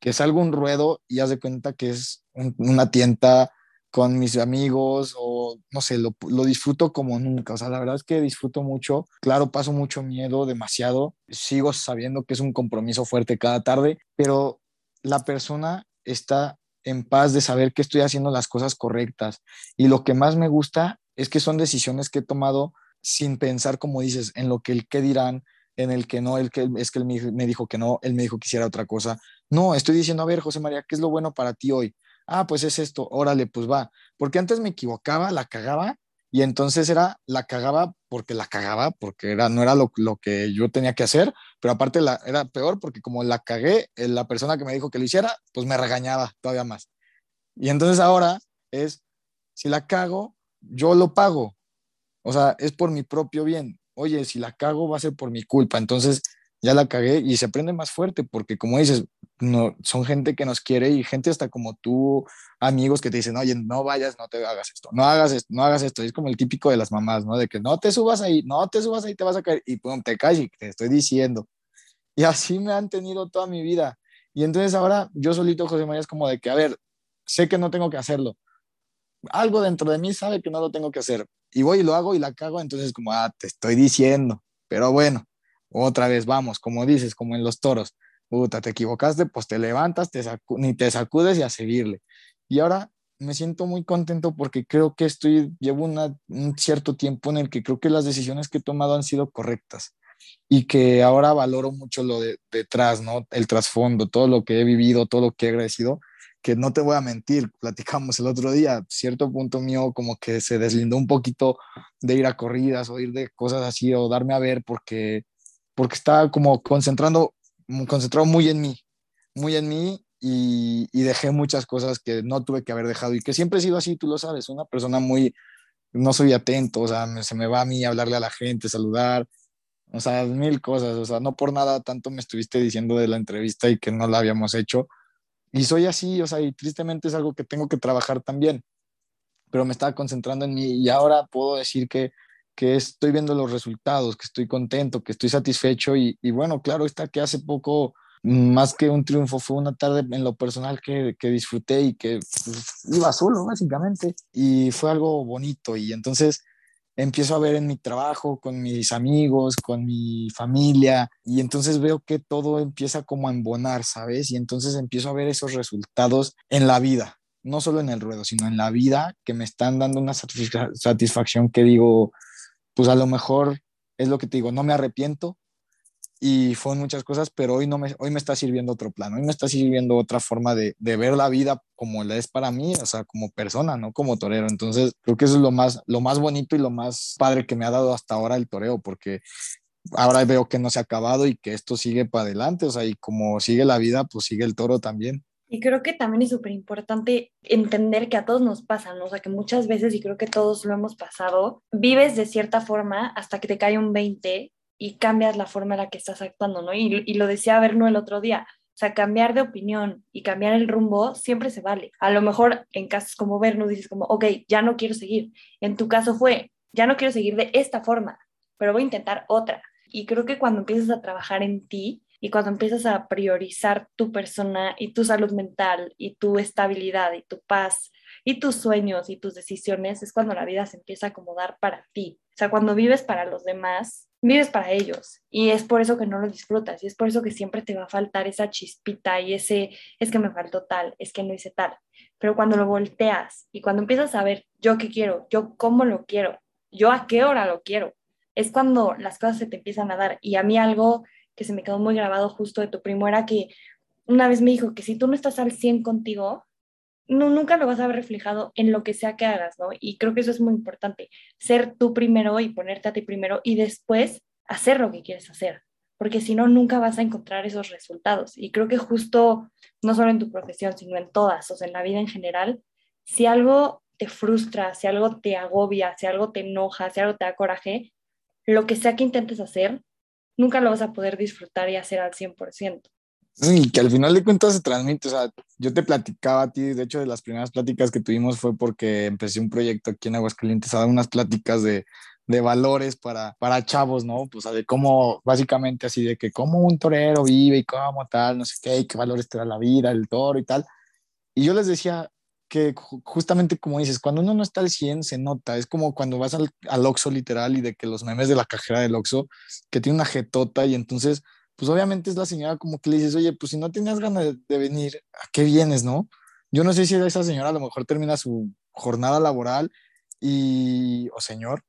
S2: que salgo un ruedo y haz de cuenta que es una tienda con mis amigos o no sé, lo, lo, disfruto como nunca. O sea, la verdad es que disfruto mucho. Claro, paso mucho miedo, demasiado. Sigo sabiendo que es un compromiso fuerte cada tarde, pero la persona está en paz de saber que estoy haciendo las cosas correctas. Y lo que más me gusta es que son decisiones que he tomado sin pensar, como dices, en lo que el qué dirán, en el que no, el que es que él me dijo que no, él me dijo que hiciera otra cosa. No, estoy diciendo, a ver, José María, ¿qué es lo bueno para ti hoy? Ah, pues es esto, órale, pues va. Porque antes me equivocaba, la cagaba y entonces era, la cagaba porque la cagaba, porque era, no era lo, que yo tenía que hacer, pero aparte la, era peor porque como la cagué, eh, la persona que me dijo que lo hiciera, pues me regañaba todavía más. Y entonces ahora es, si la cago, yo lo pago. O sea, es por mi propio bien. Oye, si la cago va a ser por mi culpa. Entonces ya la cagué y se aprende más fuerte porque como dices, no, son gente que nos quiere y gente hasta como tú, amigos que te dicen, oye, no vayas, no te hagas esto, no hagas esto, no hagas esto. es como el típico de las mamás, ¿no? De que no te subas ahí, no te subas ahí, te vas a caer y pum, te caes y te estoy diciendo. Y así me han tenido toda mi vida. Y entonces ahora yo solito, José María, es como de que, a ver, sé que no tengo que hacerlo. Algo dentro de mí sabe que no lo tengo que hacer. Y voy y lo hago y la cago, entonces como, ah, te estoy diciendo. Pero bueno, otra vez vamos, como dices, como en los toros puta, te equivocaste, pues te levantas, te ni te sacudes y a seguirle. Y ahora me siento muy contento porque creo que estoy, llevo un cierto tiempo en el que creo que las decisiones que he tomado han sido correctas y que ahora valoro mucho lo de detrás, ¿no? El trasfondo, todo lo que he vivido, todo lo que he agradecido, que no te voy a mentir, platicamos el otro día, cierto punto mío como que se deslindó un poquito de ir a corridas o ir de cosas así o darme a ver porque porque estaba como concentrando concentrado muy en mí, muy en mí y, dejé muchas cosas que no tuve que haber dejado y que siempre he sido así, tú lo sabes, una persona muy, no soy atento, o sea, se me va a mí hablarle a la gente, saludar, o sea, mil cosas, o sea, no por nada tanto me estuviste diciendo de la entrevista y que no la habíamos hecho. Y soy así, o sea, y tristemente es algo que tengo que trabajar también, pero me estaba concentrando en mí y ahora puedo decir que que estoy viendo los resultados, que estoy contento, que estoy satisfecho y, bueno, claro está que hace poco, más que un triunfo, fue una tarde en lo personal que, que disfruté y que pues, iba solo, básicamente, y fue algo bonito y entonces empiezo a ver en mi trabajo, con mis amigos, con mi familia, y entonces veo que todo empieza como a embonar, ¿sabes? Y entonces empiezo a ver esos resultados en la vida, no solo en el ruedo, sino en la vida, que me están dando una satisfacción que digo, pues a lo mejor es lo que te digo, no me arrepiento y fueron muchas cosas, pero hoy, no me, hoy me está sirviendo otro plano, hoy me está sirviendo otra forma de, de, ver la vida como la es para mí, o sea, como persona, no como torero. Entonces, creo que eso es lo más, lo más bonito y lo más padre que me ha dado hasta ahora el toreo, porque ahora veo que no se ha acabado y que esto sigue para adelante, o sea, y como sigue la vida, pues sigue el toro también.
S1: Y creo que también es súper importante entender que a todos nos pasa, ¿no? O sea, que muchas veces, y creo que todos lo hemos pasado, vives de cierta forma hasta que te cae un 20 y cambias la forma en la que estás actuando, ¿no? Y, y lo decía Berno el otro día, o sea, cambiar de opinión y cambiar el rumbo siempre se vale. A lo mejor en casos como Berno dices como, ok, ya no quiero seguir. En tu caso fue, ya no quiero seguir de esta forma, pero voy a intentar otra. Y creo que cuando empiezas a trabajar en ti, y cuando empiezas a priorizar tu persona y tu salud mental y tu estabilidad y tu paz y tus sueños y tus decisiones, es cuando la vida se empieza a acomodar para ti. O sea, cuando vives para los demás, vives para ellos. Y es por eso que no lo disfrutas. Y es por eso que siempre te va a faltar esa chispita y ese, es que me faltó tal, es que no hice tal. Pero cuando lo volteas y cuando empiezas a ver yo qué quiero, yo cómo lo quiero, yo a qué hora lo quiero, es cuando las cosas se te empiezan a dar. Y a mí algo que se me quedó muy grabado justo de tu primo era que una vez me dijo que si tú no estás al 100 contigo, no, nunca lo vas a ver reflejado en lo que sea que hagas, ¿no? Y creo que eso es muy importante, ser tú primero y ponerte a ti primero y después hacer lo que quieres hacer, porque si no, nunca vas a encontrar esos resultados. Y creo que justo, no solo en tu profesión, sino en todas, o sea, en la vida en general, si algo te frustra, si algo te agobia, si algo te enoja, si algo te da coraje, lo que sea que intentes hacer, nunca lo vas a poder disfrutar y hacer al 100%.
S2: Y que al final de cuentas se transmite, o sea, yo te platicaba a ti, de hecho de las primeras pláticas que tuvimos fue porque empecé un proyecto aquí en Aguascalientes a dar unas pláticas de, de valores para, para chavos, ¿no? Pues de cómo, básicamente así, de que cómo un torero vive y cómo tal, no sé qué, qué valores te da la vida, el toro y tal. Y yo les decía que justamente como dices, cuando uno no está al 100 se nota, es como cuando vas al, al Oxxo literal y de que los memes de la cajera del Oxxo, que tiene una jetota y entonces pues obviamente es la señora como que le dices, oye, pues si no tenías ganas de, venir, ¿a qué vienes, no? Yo no sé si esa señora a lo mejor termina su jornada laboral y, o señor,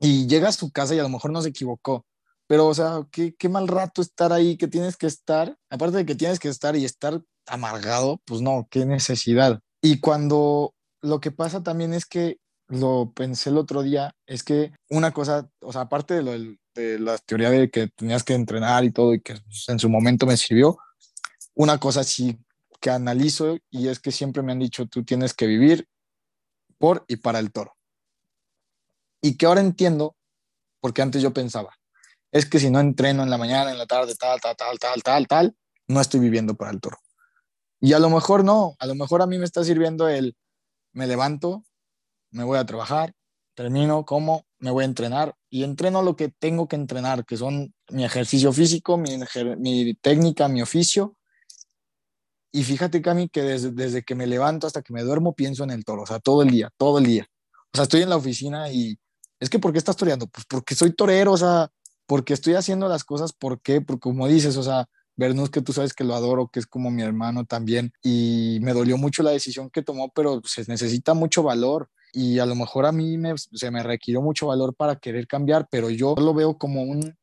S2: y llega a su casa y a lo mejor no se equivocó. Pero, o sea, qué, qué mal rato estar ahí, que tienes que estar, aparte de que tienes que estar y estar amargado, pues no, qué necesidad. Y cuando lo que pasa también es que lo pensé el otro día, es que una cosa, o sea, aparte de lo de la teoría de que tenías que entrenar y todo y que en su momento me sirvió. Una cosa sí que analizo y es que siempre me han dicho, tú tienes que vivir por y para el toro. Y que ahora entiendo, porque antes yo pensaba, es que si no entreno en la mañana, en la tarde, tal, tal, tal, tal, tal, tal, no estoy viviendo para el toro. Y a lo mejor no, a lo mejor a mí me está sirviendo el, me levanto, me voy a trabajar, termino, como, me voy a entrenar y entreno lo que tengo que entrenar, que son mi ejercicio físico, mi, técnica, mi oficio. Y fíjate, Cami, que desde, desde que me levanto hasta que me duermo pienso en el toro, o sea, todo el día, todo el día. O sea, estoy en la oficina y es que ¿por qué estás toreando? Pues porque soy torero, o sea, porque estoy haciendo las cosas, ¿por qué? Porque como dices, o sea, Bernus, que tú sabes que lo adoro, que es como mi hermano también, y me dolió mucho la decisión que tomó, pero se necesita mucho valor y a lo mejor a mí se me requirió mucho valor para querer cambiar, pero yo lo veo como un,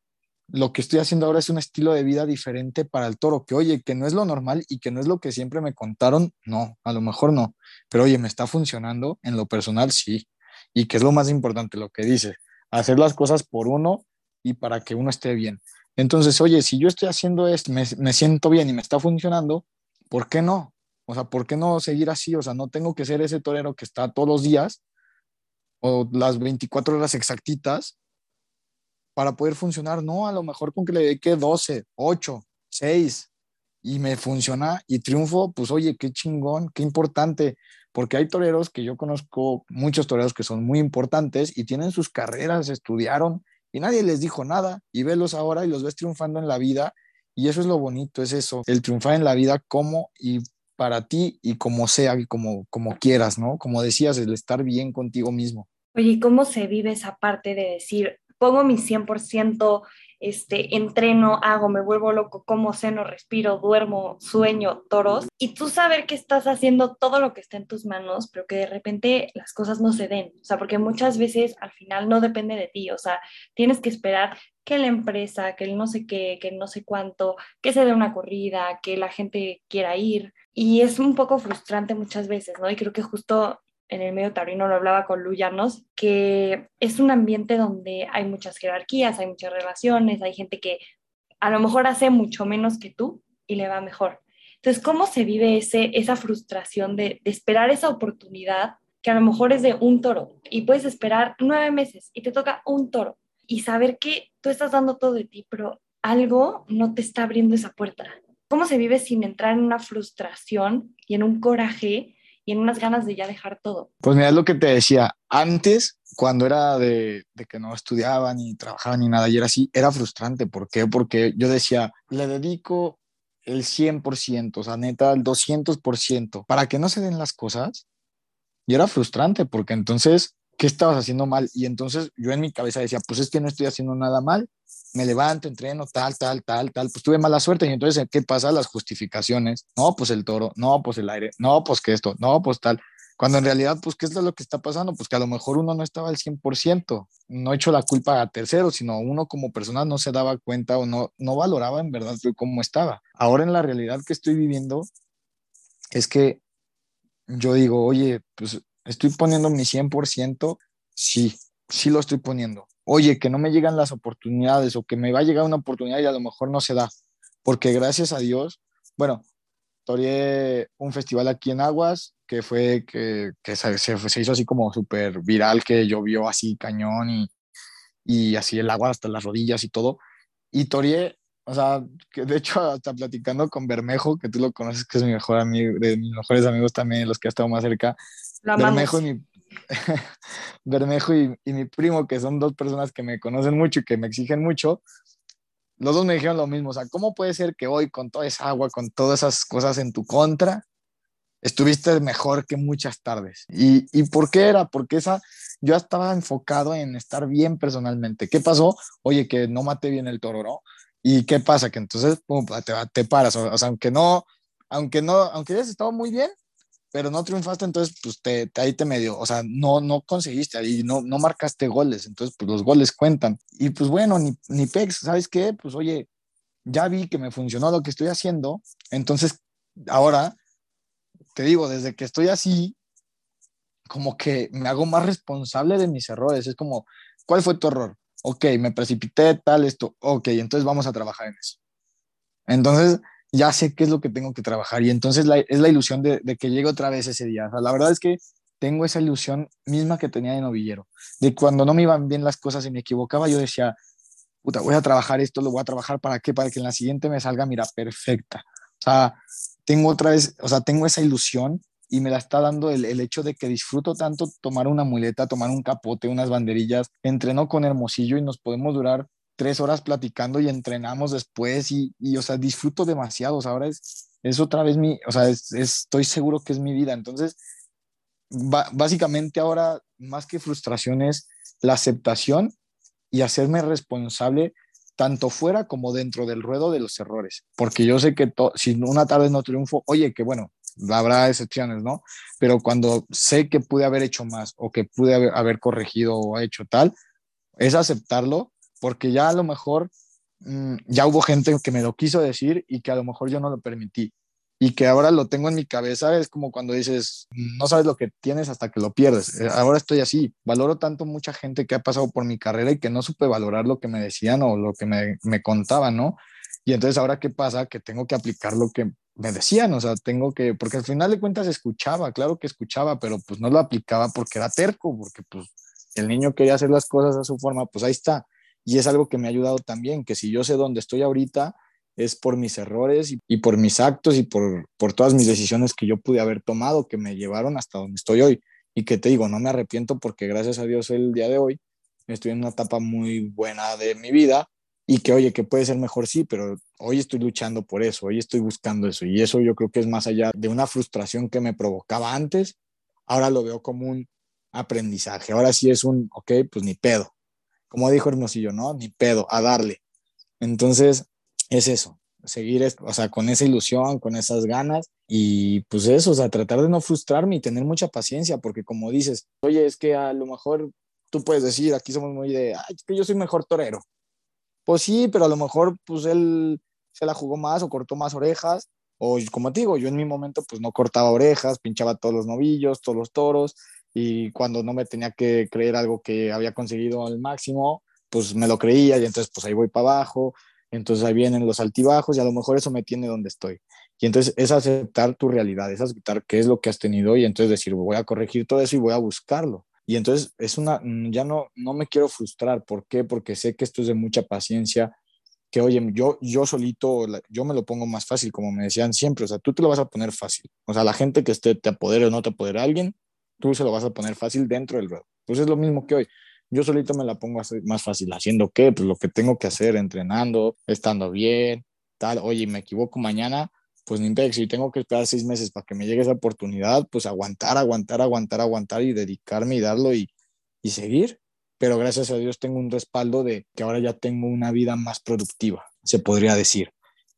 S2: lo que estoy haciendo ahora es un estilo de vida diferente para el toro, que oye, que no es lo normal y que no es lo que siempre me contaron, no, a lo mejor no, pero oye, me está funcionando en lo personal, sí, y que es lo más importante, lo que dice, hacer las cosas por uno y para que uno esté bien. Entonces, oye, si yo estoy haciendo esto, me, me siento bien y me está funcionando, ¿por qué no? O sea, ¿por qué no seguir así? O sea, no tengo que ser ese torero que está todos los días o las 24 horas exactitas para poder funcionar. No, a lo mejor con que le dedique 12, 8, 6 y me funciona y triunfo, pues oye, qué chingón, qué importante, porque hay toreros que yo conozco, muchos toreros que son muy importantes y tienen sus carreras, estudiaron y nadie les dijo nada y velos ahora y los ves triunfando en la vida y eso es lo bonito, es eso, el triunfar en la vida como y para ti y como sea y como, como quieras, ¿no? Como decías, el estar bien contigo mismo.
S1: Oye, ¿cómo se vive esa parte de decir, pongo mi 100%, este, entreno, hago, me vuelvo loco, como ceno, respiro, duermo, sueño, toros, y tú saber que estás haciendo todo lo que está en tus manos, pero que de repente las cosas no se den, o sea, porque muchas veces al final no depende de ti, o sea, tienes que esperar que la empresa, que el no sé qué, que no sé cuánto, que se dé una corrida, que la gente quiera ir, y es un poco frustrante muchas veces, ¿no? Y creo que justo en el medio taurino lo hablaba con Luyanos, que es un ambiente donde hay muchas jerarquías, hay muchas relaciones, hay gente que a lo mejor hace mucho menos que tú y le va mejor. Entonces, ¿cómo se vive ese, esa frustración de, de esperar esa oportunidad que a lo mejor es de un toro y puedes esperar nueve meses y te toca un toro y saber que tú estás dando todo de ti, pero algo no te está abriendo esa puerta? ¿Cómo se vive sin entrar en una frustración y en un coraje y en unas ganas de ya dejar todo?
S2: Pues mira, es lo que te decía, antes, cuando era de, de, que no estudiaba ni trabajaba ni nada y era así, era frustrante. ¿Por qué? Porque yo decía, le dedico el 100%, o sea, neta, el 200%, para que no se den las cosas. Y era frustrante porque entonces, ¿qué estabas haciendo mal? Y entonces yo en mi cabeza decía, pues es que no estoy haciendo nada mal, me levanto, entreno, tal, tal, tal, tal, pues tuve mala suerte. Y entonces, ¿qué pasa? Las justificaciones. No, pues el toro, no, pues el aire, no, pues que esto, no, pues tal. Cuando en realidad, pues, ¿qué es lo que está pasando? Pues que a lo mejor uno no estaba al 100%, no hecho la culpa a terceros, sino uno como persona no se daba cuenta o no, no valoraba en verdad cómo estaba. Ahora en la realidad que estoy viviendo es que yo digo, oye, pues estoy poniendo mi 100%, sí, sí lo estoy poniendo. Oye, que no me llegan las oportunidades o que me va a llegar una oportunidad y a lo mejor no se da, porque gracias a Dios, bueno, toreé un festival aquí en Aguas, que fue que, que se, se, hizo así como súper viral, que llovió así cañón y, y así el agua hasta las rodillas y todo. Y toreé, o sea, que de hecho hasta platicando con Bermejo, que tú lo conoces, que es mi mejor amigo, de mis mejores amigos también, los que ha estado más cerca. Bermejo y, mi, Bermejo y, y mi primo, que son dos personas que me conocen mucho y que me exigen mucho, los dos me dijeron lo mismo, o sea, ¿cómo puede ser que hoy con toda esa agua, con todas esas cosas en tu contra, estuviste mejor que muchas tardes? ¿Y, y por qué era? Porque esa, yo estaba enfocado en estar bien personalmente. ¿Qué pasó? Oye, que no maté bien el toro, ¿no? ¿Y qué pasa? Que entonces pum, te, te, paras, o, sea, aunque no, aunque no, aunque hayas estado muy bien, pero no triunfaste, entonces pues te, ahí te medio, o sea, no, no conseguiste ahí, no, no marcaste goles, entonces pues los goles cuentan. Y pues bueno, ni, ni PEX, ¿sabes qué? Pues oye, ya vi que me funcionó lo que estoy haciendo, entonces ahora, te digo, desde que estoy así, como que me hago más responsable de mis errores, es como, ¿cuál fue tu error? Ok, me precipité, tal, esto, ok, entonces vamos a trabajar en eso. Entonces, ya sé qué es lo que tengo que trabajar y entonces es la ilusión de, que llegue otra vez ese día. la verdad es que tengo esa ilusión misma que tenía de novillero, de cuando no me iban bien las cosas y me equivocaba, yo decía, puta, voy a trabajar esto, lo voy a trabajar para qué, para que en la siguiente me salga, mira, perfecta. O sea, tengo otra vez, o sea, tengo esa ilusión y me la está dando el, hecho de que disfruto tanto tomar una muleta, tomar un capote, unas banderillas, entreno con Hermosillo y nos podemos durar tres horas platicando y entrenamos después y, y o sea, disfruto demasiado. Ahora es, es otra vez mi, o sea, estoy seguro que es mi vida. Entonces, básicamente ahora, más que frustración, es la aceptación y hacerme responsable tanto fuera como dentro del ruedo de los errores. Porque yo sé que si una tarde no triunfo, oye, que bueno, habrá excepciones, ¿no? Pero cuando sé que pude haber hecho más o que pude haber corregido o hecho tal, es aceptarlo porque ya a lo mejor mm, ya hubo gente que me lo quiso decir y que a lo mejor yo no lo permití y que ahora lo tengo en mi cabeza, es como cuando dices, no sabes lo que tienes hasta que lo pierdes. Eh, ahora estoy así, valoro tanto mucha gente que ha pasado por mi carrera y que no supe valorar lo que me decían o lo que me, me contaban, ¿no? Y entonces ahora qué pasa? Que tengo que aplicar lo que me decían, o sea, tengo que, porque al final de cuentas escuchaba, claro que escuchaba, pero pues no lo aplicaba porque era terco, porque pues el niño quería hacer las cosas a su forma, pues ahí está. Y es algo que me ha ayudado también, que si yo sé dónde estoy ahorita, es por mis errores y, por mis actos y por, por todas mis decisiones que yo pude haber tomado, que me llevaron hasta donde estoy hoy. Y que te digo, no me arrepiento porque gracias a Dios el día de hoy estoy en una etapa muy buena de mi vida y que oye, que puede ser mejor, sí, pero hoy estoy luchando por eso, hoy estoy buscando eso. Y eso yo creo que es más allá de una frustración que me provocaba antes, ahora lo veo como un aprendizaje, ahora sí es un, ok, pues ni pedo, como dijo Hermosillo, ¿no? Ni pedo, a darle. Entonces, es eso, seguir, o sea, con esa ilusión, con esas ganas y pues eso, o sea, tratar de no frustrarme y tener mucha paciencia, porque como dices, oye, es que a lo mejor tú puedes decir, aquí somos muy de, ay, es que yo soy mejor torero. Pues sí, pero a lo mejor pues él se la jugó más o cortó más orejas, o como te digo, yo en mi momento pues no cortaba orejas, pinchaba todos los novillos, todos los toros, y cuando no me tenía que creer algo que había conseguido al máximo, pues me lo creía y entonces pues ahí voy para abajo, entonces ahí vienen los altibajos y a lo mejor eso me tiene donde estoy. Y entonces es aceptar tu realidad, es aceptar qué es lo que has tenido y entonces decir, voy a corregir todo eso y voy a buscarlo. Y entonces es una, mm, ya no, no me quiero frustrar. ¿Por qué? Porque sé que esto es de mucha paciencia, que oye, yo, yo solito, yo me lo pongo más fácil, como me decían siempre, o sea, tú te lo vas a poner fácil. O sea, la gente que esté, te apodere o no te apodere a alguien, tú se lo vas a poner fácil dentro del ruedo. Pues es lo mismo que hoy. Yo solito me la pongo más fácil. ¿Haciendo qué? Pues lo que tengo que hacer, entrenando, estando bien, tal. Oye, me equivoco mañana, pues ni pex. Si tengo que esperar seis meses para que me llegue esa oportunidad, pues aguantar, aguantar, aguantar, aguantar y dedicarme y darlo y, y seguir. Pero gracias a Dios tengo un respaldo de que ahora ya tengo una vida más productiva, se podría decir.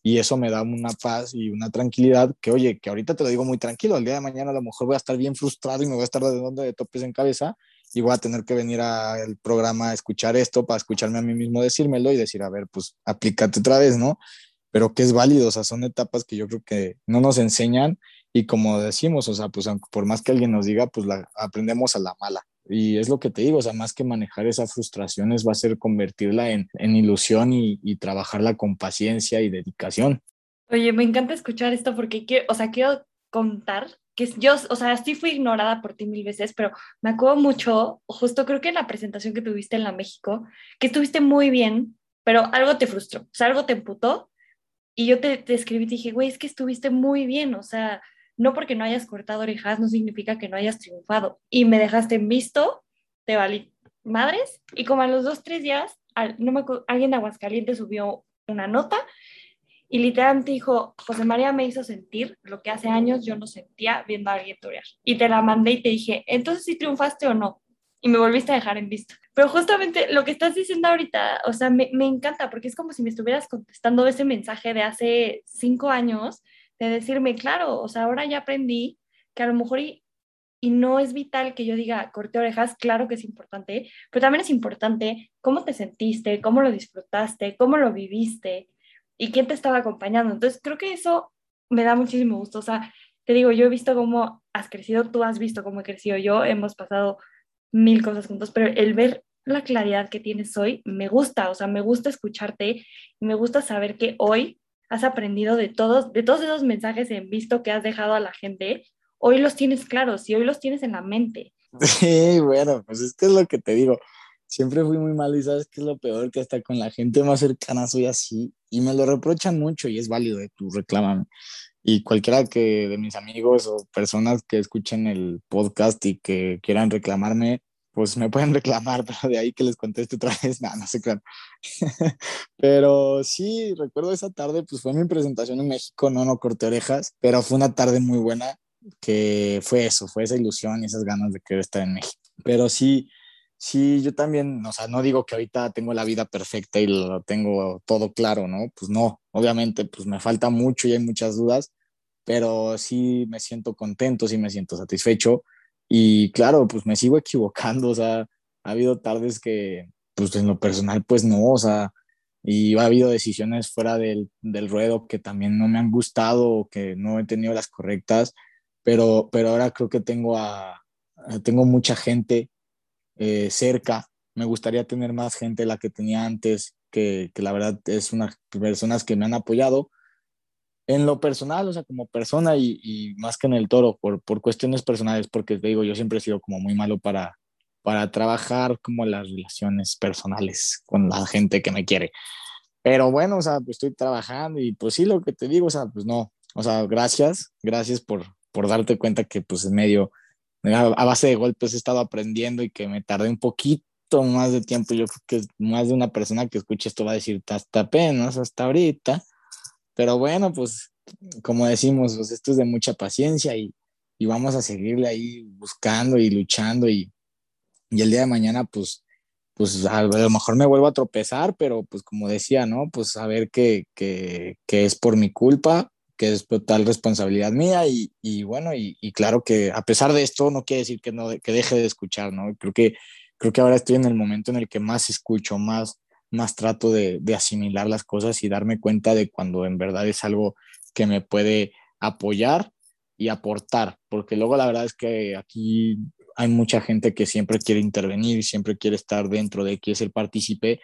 S2: Y eso me da una paz y una tranquilidad que, oye, que ahorita te lo digo muy tranquilo, el día de mañana a lo mejor voy a estar bien frustrado y me voy a estar dando de topes en cabeza y voy a tener que venir al programa a escuchar esto para escucharme a mí mismo decírmelo y decir, a ver, pues aplícate otra vez, ¿no? Pero que es válido, o sea, son etapas que yo creo que no nos enseñan y como decimos, o sea, pues por más que alguien nos diga, pues la aprendemos a la mala. Y es lo que te digo, o sea, más que manejar esas frustraciones va a ser convertirla en, en ilusión y, y, trabajarla con paciencia y dedicación.
S1: Oye, me encanta escuchar esto porque quiero, o sea, quiero contar que yo, o sea, sí fui ignorada por ti mil veces, pero me acuerdo mucho, justo creo que en la presentación que tuviste en la México, que estuviste muy bien, pero algo te frustró, o sea, algo te emputó. Y yo te, te escribí y dije, güey, es que estuviste muy bien, o sea, no porque no hayas cortado orejas no significa que no hayas triunfado. Y me dejaste en visto, te valí madres, y como a los dos, tres días, no me, alguien de Aguascalientes subió una nota y literalmente dijo, José María me hizo sentir lo que hace años yo no sentía viendo a alguien torear. Y te la mandé y te dije, entonces si triunfaste o no. Y me volviste a dejar en visto. Pero justamente lo que estás diciendo ahorita, o sea, me, me encanta porque es como si me estuvieras contestando ese mensaje de hace cinco años de decirme, claro, o sea, ahora ya aprendí que a lo mejor y, y no es vital que yo diga corte orejas, claro que es importante, pero también es importante cómo te sentiste, cómo lo disfrutaste, cómo lo viviste y quién te estaba acompañando. Entonces, creo que eso me da muchísimo gusto. O sea, te digo, yo he visto cómo has crecido, tú has visto cómo he crecido yo, hemos pasado mil cosas juntos, pero el ver la claridad que tienes hoy me gusta, o sea, me gusta escucharte y me gusta saber que hoy has aprendido de todos, de todos esos mensajes en visto que has dejado a la gente, hoy los tienes claros y hoy los tienes en la mente.
S2: Sí, bueno, pues es que es lo que te digo. Siempre fui muy malo y sabes que es lo peor que hasta con la gente más cercana soy así y me lo reprochan mucho y es válido, eh, tu reclámame. Y cualquiera que de mis amigos o personas que escuchen el podcast y que quieran reclamarme, pues me pueden reclamar, pero de ahí que les conteste otra vez, nada, no sé claro. pero sí, recuerdo esa tarde, pues fue mi presentación en México, no, no corté orejas, pero fue una tarde muy buena, que fue eso, fue esa ilusión y esas ganas de querer estar en México. Pero sí, sí, yo también, o sea, no digo que ahorita tengo la vida perfecta y lo tengo todo claro, ¿no? Pues no, obviamente, pues me falta mucho y hay muchas dudas, pero sí me siento contento, sí me siento satisfecho y claro, pues me sigo equivocando, o sea, ha habido tardes que, pues en lo personal, pues no, o sea, y ha habido decisiones fuera del, del ruedo que también no me han gustado o que no he tenido las correctas, pero, pero ahora creo que tengo, a, tengo mucha gente eh, cerca, me gustaría tener más gente la que tenía antes, que, que la verdad es unas personas que me han apoyado, en lo personal, o sea, como persona y, y más que en el toro, por, por, cuestiones personales, porque te digo, yo siempre he sido como muy malo para, para trabajar como las relaciones personales con la gente que me quiere. Pero bueno, o sea, pues estoy trabajando y pues sí, lo que te digo, o sea, pues no, o sea, gracias, gracias por, por darte cuenta que pues en medio, a base de golpes he estado aprendiendo y que me tardé un poquito más de tiempo. Yo creo que más de una persona que escuche esto va a decir, hasta apenas, hasta ahorita pero bueno, pues como decimos, pues esto es de mucha paciencia y, y vamos a seguirle ahí buscando y luchando y, y el día de mañana pues, pues a lo mejor me vuelvo a tropezar, pero pues como decía, ¿no? Pues saber que, que, que es por mi culpa, que es total responsabilidad mía y, y bueno, y, y, claro que a pesar de esto no quiere decir que, no, que deje de escuchar, ¿no? Creo que, creo que ahora estoy en el momento en el que más escucho, más, más trato de, asimilar las cosas y darme cuenta de cuando en verdad es algo que me puede apoyar y aportar, porque luego la verdad es que aquí hay mucha gente que siempre quiere intervenir, siempre quiere estar dentro de, quiere ser partícipe,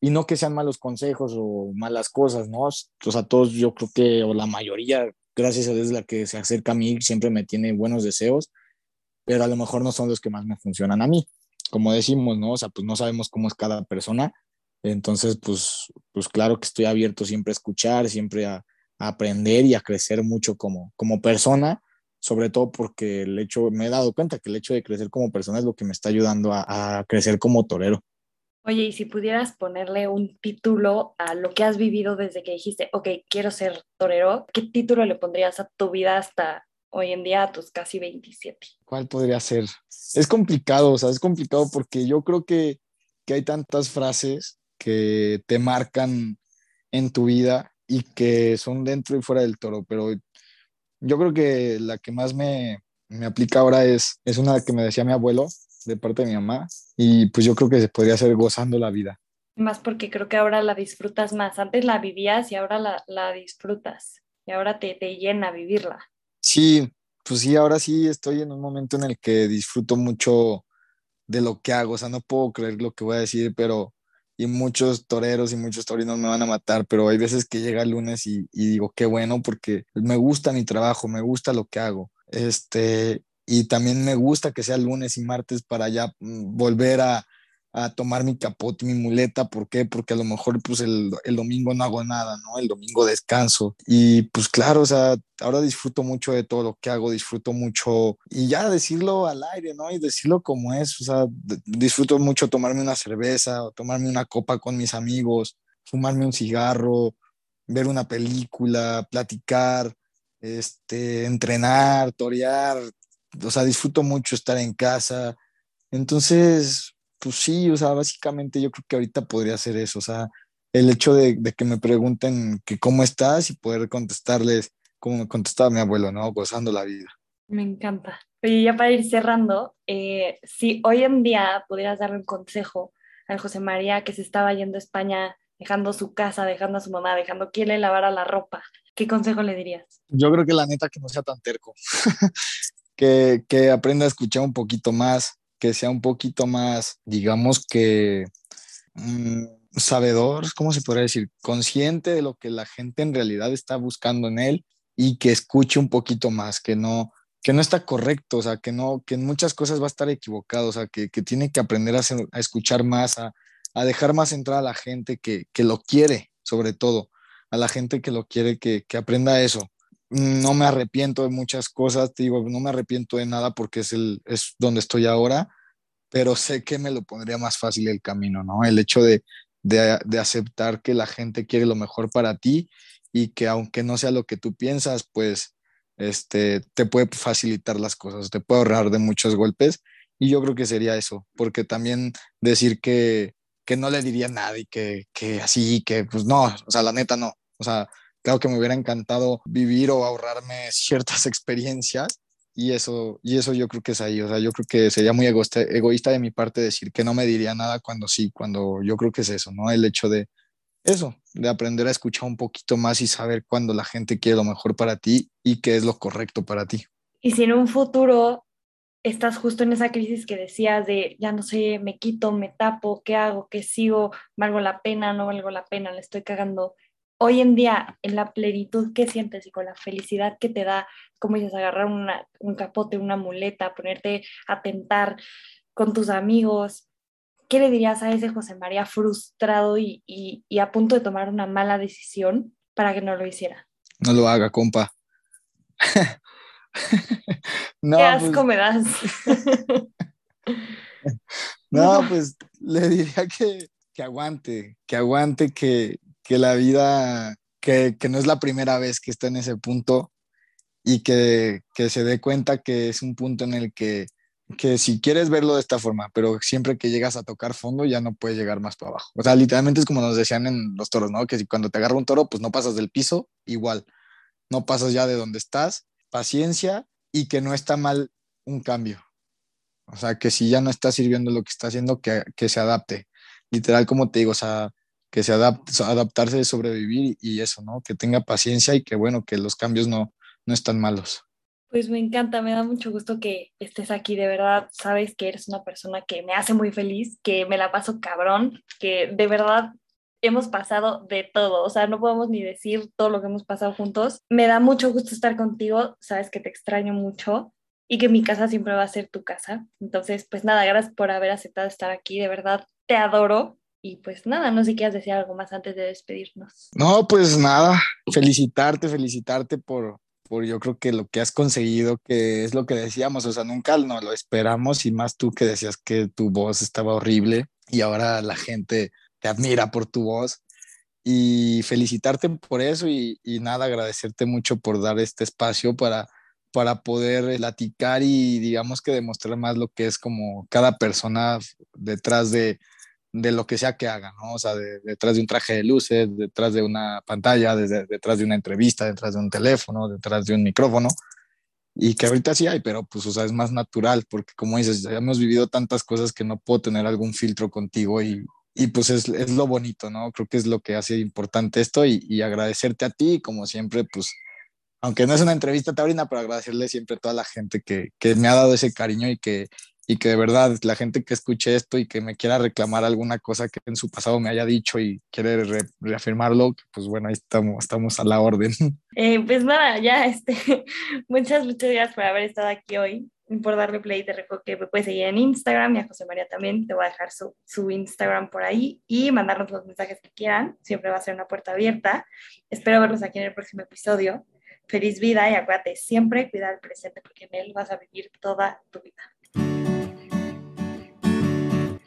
S2: y no que sean malos consejos o malas cosas, ¿no? O sea, todos yo creo que, o la mayoría, gracias a Dios, la que se acerca a mí siempre me tiene buenos deseos, pero a lo mejor no son los que más me funcionan a mí. Como decimos, ¿no? O sea, pues no sabemos cómo es cada persona, entonces, pues, pues claro que estoy abierto siempre a escuchar, siempre a, aprender y a crecer mucho como, como persona, sobre todo porque el hecho, me he dado cuenta que el hecho de crecer como persona es lo que me está ayudando a, a crecer como torero.
S1: Oye, y si pudieras ponerle un título a lo que has vivido desde que dijiste, ok, quiero ser torero, ¿qué título le pondrías a tu vida hasta hoy en día, a tus casi 27?
S2: ¿Cuál podría ser? Es complicado, o sea, es complicado porque yo creo que, que hay tantas frases que te marcan en tu vida y que son dentro y fuera del toro, pero yo creo que la que más me, me aplica ahora es, es una que me decía mi abuelo de parte de mi mamá y pues yo creo que se podría hacer gozando la vida.
S1: Más porque creo que ahora la disfrutas más. Antes la vivías y ahora la, la disfrutas y ahora te, te llena vivirla.
S2: Sí, pues sí, ahora sí estoy en un momento en el que disfruto mucho de lo que hago. O sea, no puedo creer lo que voy a decir, pero y muchos toreros y muchos torinos me van a matar, pero hay veces que llega el lunes y, y, digo, qué bueno, porque me gusta mi trabajo, me gusta lo que hago. Este, y también me gusta que sea lunes y martes para ya mm, volver a, a tomar mi capote, mi muleta. ¿Por qué? Porque a lo mejor pues el, el, domingo no hago nada, ¿no? El domingo descanso. Y pues claro, o sea, ahora disfruto mucho de todo lo que hago, disfruto mucho y ya decirlo al aire, ¿no? Y decirlo como es, o sea, disfruto mucho tomarme una cerveza o tomarme una copa con mis amigos, fumarme un cigarro, ver una película, platicar, este, entrenar, torear, o sea, disfruto mucho estar en casa. Entonces, pues sí, o sea, básicamente yo creo que ahorita podría ser eso, o sea, el hecho de, de, que me pregunten que cómo estás y poder contestarles como me contestaba mi abuelo, ¿no? Gozando la vida.
S1: Me encanta. Oye, ya para ir cerrando, eh, si hoy en día pudieras darle un consejo al José María que se estaba yendo a España, dejando su casa, dejando a su mamá, dejando que le lavara la ropa, ¿qué consejo le dirías?
S2: Yo creo que la neta que no sea tan terco, que, que aprenda a escuchar un poquito más, que sea un poquito más, digamos que, mmm, sabedor, ¿cómo se podría decir? Consciente de lo que la gente en realidad está buscando en él y que escuche un poquito más, que no, que no está correcto, o sea, que no, que en muchas cosas va a estar equivocado, o sea, que, que tiene que aprender a, a escuchar más, a, a, dejar más entrar a la gente que, que, lo quiere, sobre todo, a la gente que lo quiere, que, que aprenda eso. No me arrepiento de muchas cosas, te digo, no me arrepiento de nada porque es, el, es donde estoy ahora, pero sé que me lo pondría más fácil el camino, ¿no? El hecho de, de, aceptar que la gente quiere lo mejor para ti y que aunque no sea lo que tú piensas, pues este, te puede facilitar las cosas, te puede ahorrar de muchos golpes y yo creo que sería eso, porque también decir que, que no le diría nada y que, que así, que pues no, o sea, la neta no, o sea, claro que me hubiera encantado vivir o ahorrarme ciertas experiencias, y eso, y eso yo creo que es ahí, o sea, yo creo que sería muy egoísta, egoísta de mi parte decir que no me diría nada cuando sí, cuando yo creo que es eso, ¿no? El hecho de eso, de aprender a escuchar un poquito más y saber cuándo la gente quiere lo mejor para ti y qué es lo correcto para ti.
S1: Y si en un futuro estás justo en esa crisis que decías de, ya no sé, me quito, me tapo, ¿qué hago? ¿Qué sigo? ¿Valgo la pena? ¿No valgo la pena? ¿Le estoy cagando? Hoy en día, en la plenitud que sientes y con la felicidad que te da, como dices, agarrar una, un capote, una muleta, ponerte a tentar con tus amigos, ¿qué le dirías a ese José María frustrado y, y, y, a punto de tomar una mala decisión para que no lo hiciera?
S2: No lo haga, compa.
S1: no, ¿Qué asco pues... me das?
S2: no, pues le diría que, que aguante, que aguante, que, que la vida, que, no es la primera vez que está en ese punto y que, que, se dé cuenta que es un punto en el que, que si quieres verlo de esta forma, pero siempre que llegas a tocar fondo ya no puedes llegar más para abajo. O sea, literalmente es como nos decían en los toros, ¿no? Que si cuando te agarra un toro, pues no pasas del piso, igual, no pasas ya de donde estás, paciencia y que no está mal un cambio. O sea, que si ya no está sirviendo lo que está haciendo, que, que se adapte. Literal, como te digo, o sea, que se adapte, adaptarse de sobrevivir y eso, ¿no? Que tenga paciencia y que bueno, que los cambios no, no están malos.
S1: Pues me encanta, me da mucho gusto que estés aquí, de verdad, sabes que eres una persona que me hace muy feliz, que me la paso cabrón, que de verdad hemos pasado de todo, o sea, no podemos ni decir todo lo que hemos pasado juntos. Me da mucho gusto estar contigo, sabes que te extraño mucho y que mi casa siempre va a ser tu casa. Entonces, pues nada, gracias por haber aceptado estar aquí, de verdad, te adoro y pues nada, no sé si quieres decir algo más antes de despedirnos.
S2: No, pues nada, felicitarte, felicitarte por, por yo creo que lo que has conseguido, que es lo que decíamos, o sea, nunca no lo esperamos y más tú que decías que tu voz estaba horrible y ahora la gente te admira por tu voz y felicitarte por eso y, y nada, agradecerte mucho por dar este espacio para, para poder platicar y digamos que demostrar más lo que es como cada persona detrás de, de lo que sea que haga, ¿no? O sea, detrás de un traje de luces, detrás de una pantalla, detrás de una entrevista, detrás de un teléfono, detrás de un micrófono. Y que ahorita sí hay, pero pues, o sea, es más natural, porque como dices, hemos vivido tantas cosas que no puedo tener algún filtro contigo y, y pues es, es, lo bonito, ¿no? Creo que es lo que hace importante esto y, y agradecerte a ti, como siempre, pues aunque no es una entrevista taurina, pero agradecerle siempre a toda la gente que, que, me ha dado ese cariño y que, y que de verdad la gente que escuche esto y que me quiera reclamar alguna cosa que en su pasado me haya dicho y quiere reafirmarlo, pues bueno, ahí estamos, estamos a la orden.
S1: Eh, pues nada, ya, este, muchas, muchas gracias por haber estado aquí hoy, por darle play, te recuerdo que me puedes seguir en Instagram y a José María también, te voy a dejar su, su Instagram por ahí y mandarnos los mensajes que quieran, siempre va a ser una puerta abierta. Espero verlos aquí en el próximo episodio feliz vida y acuérdate, siempre cuidar el presente porque en él vas a vivir toda tu vida.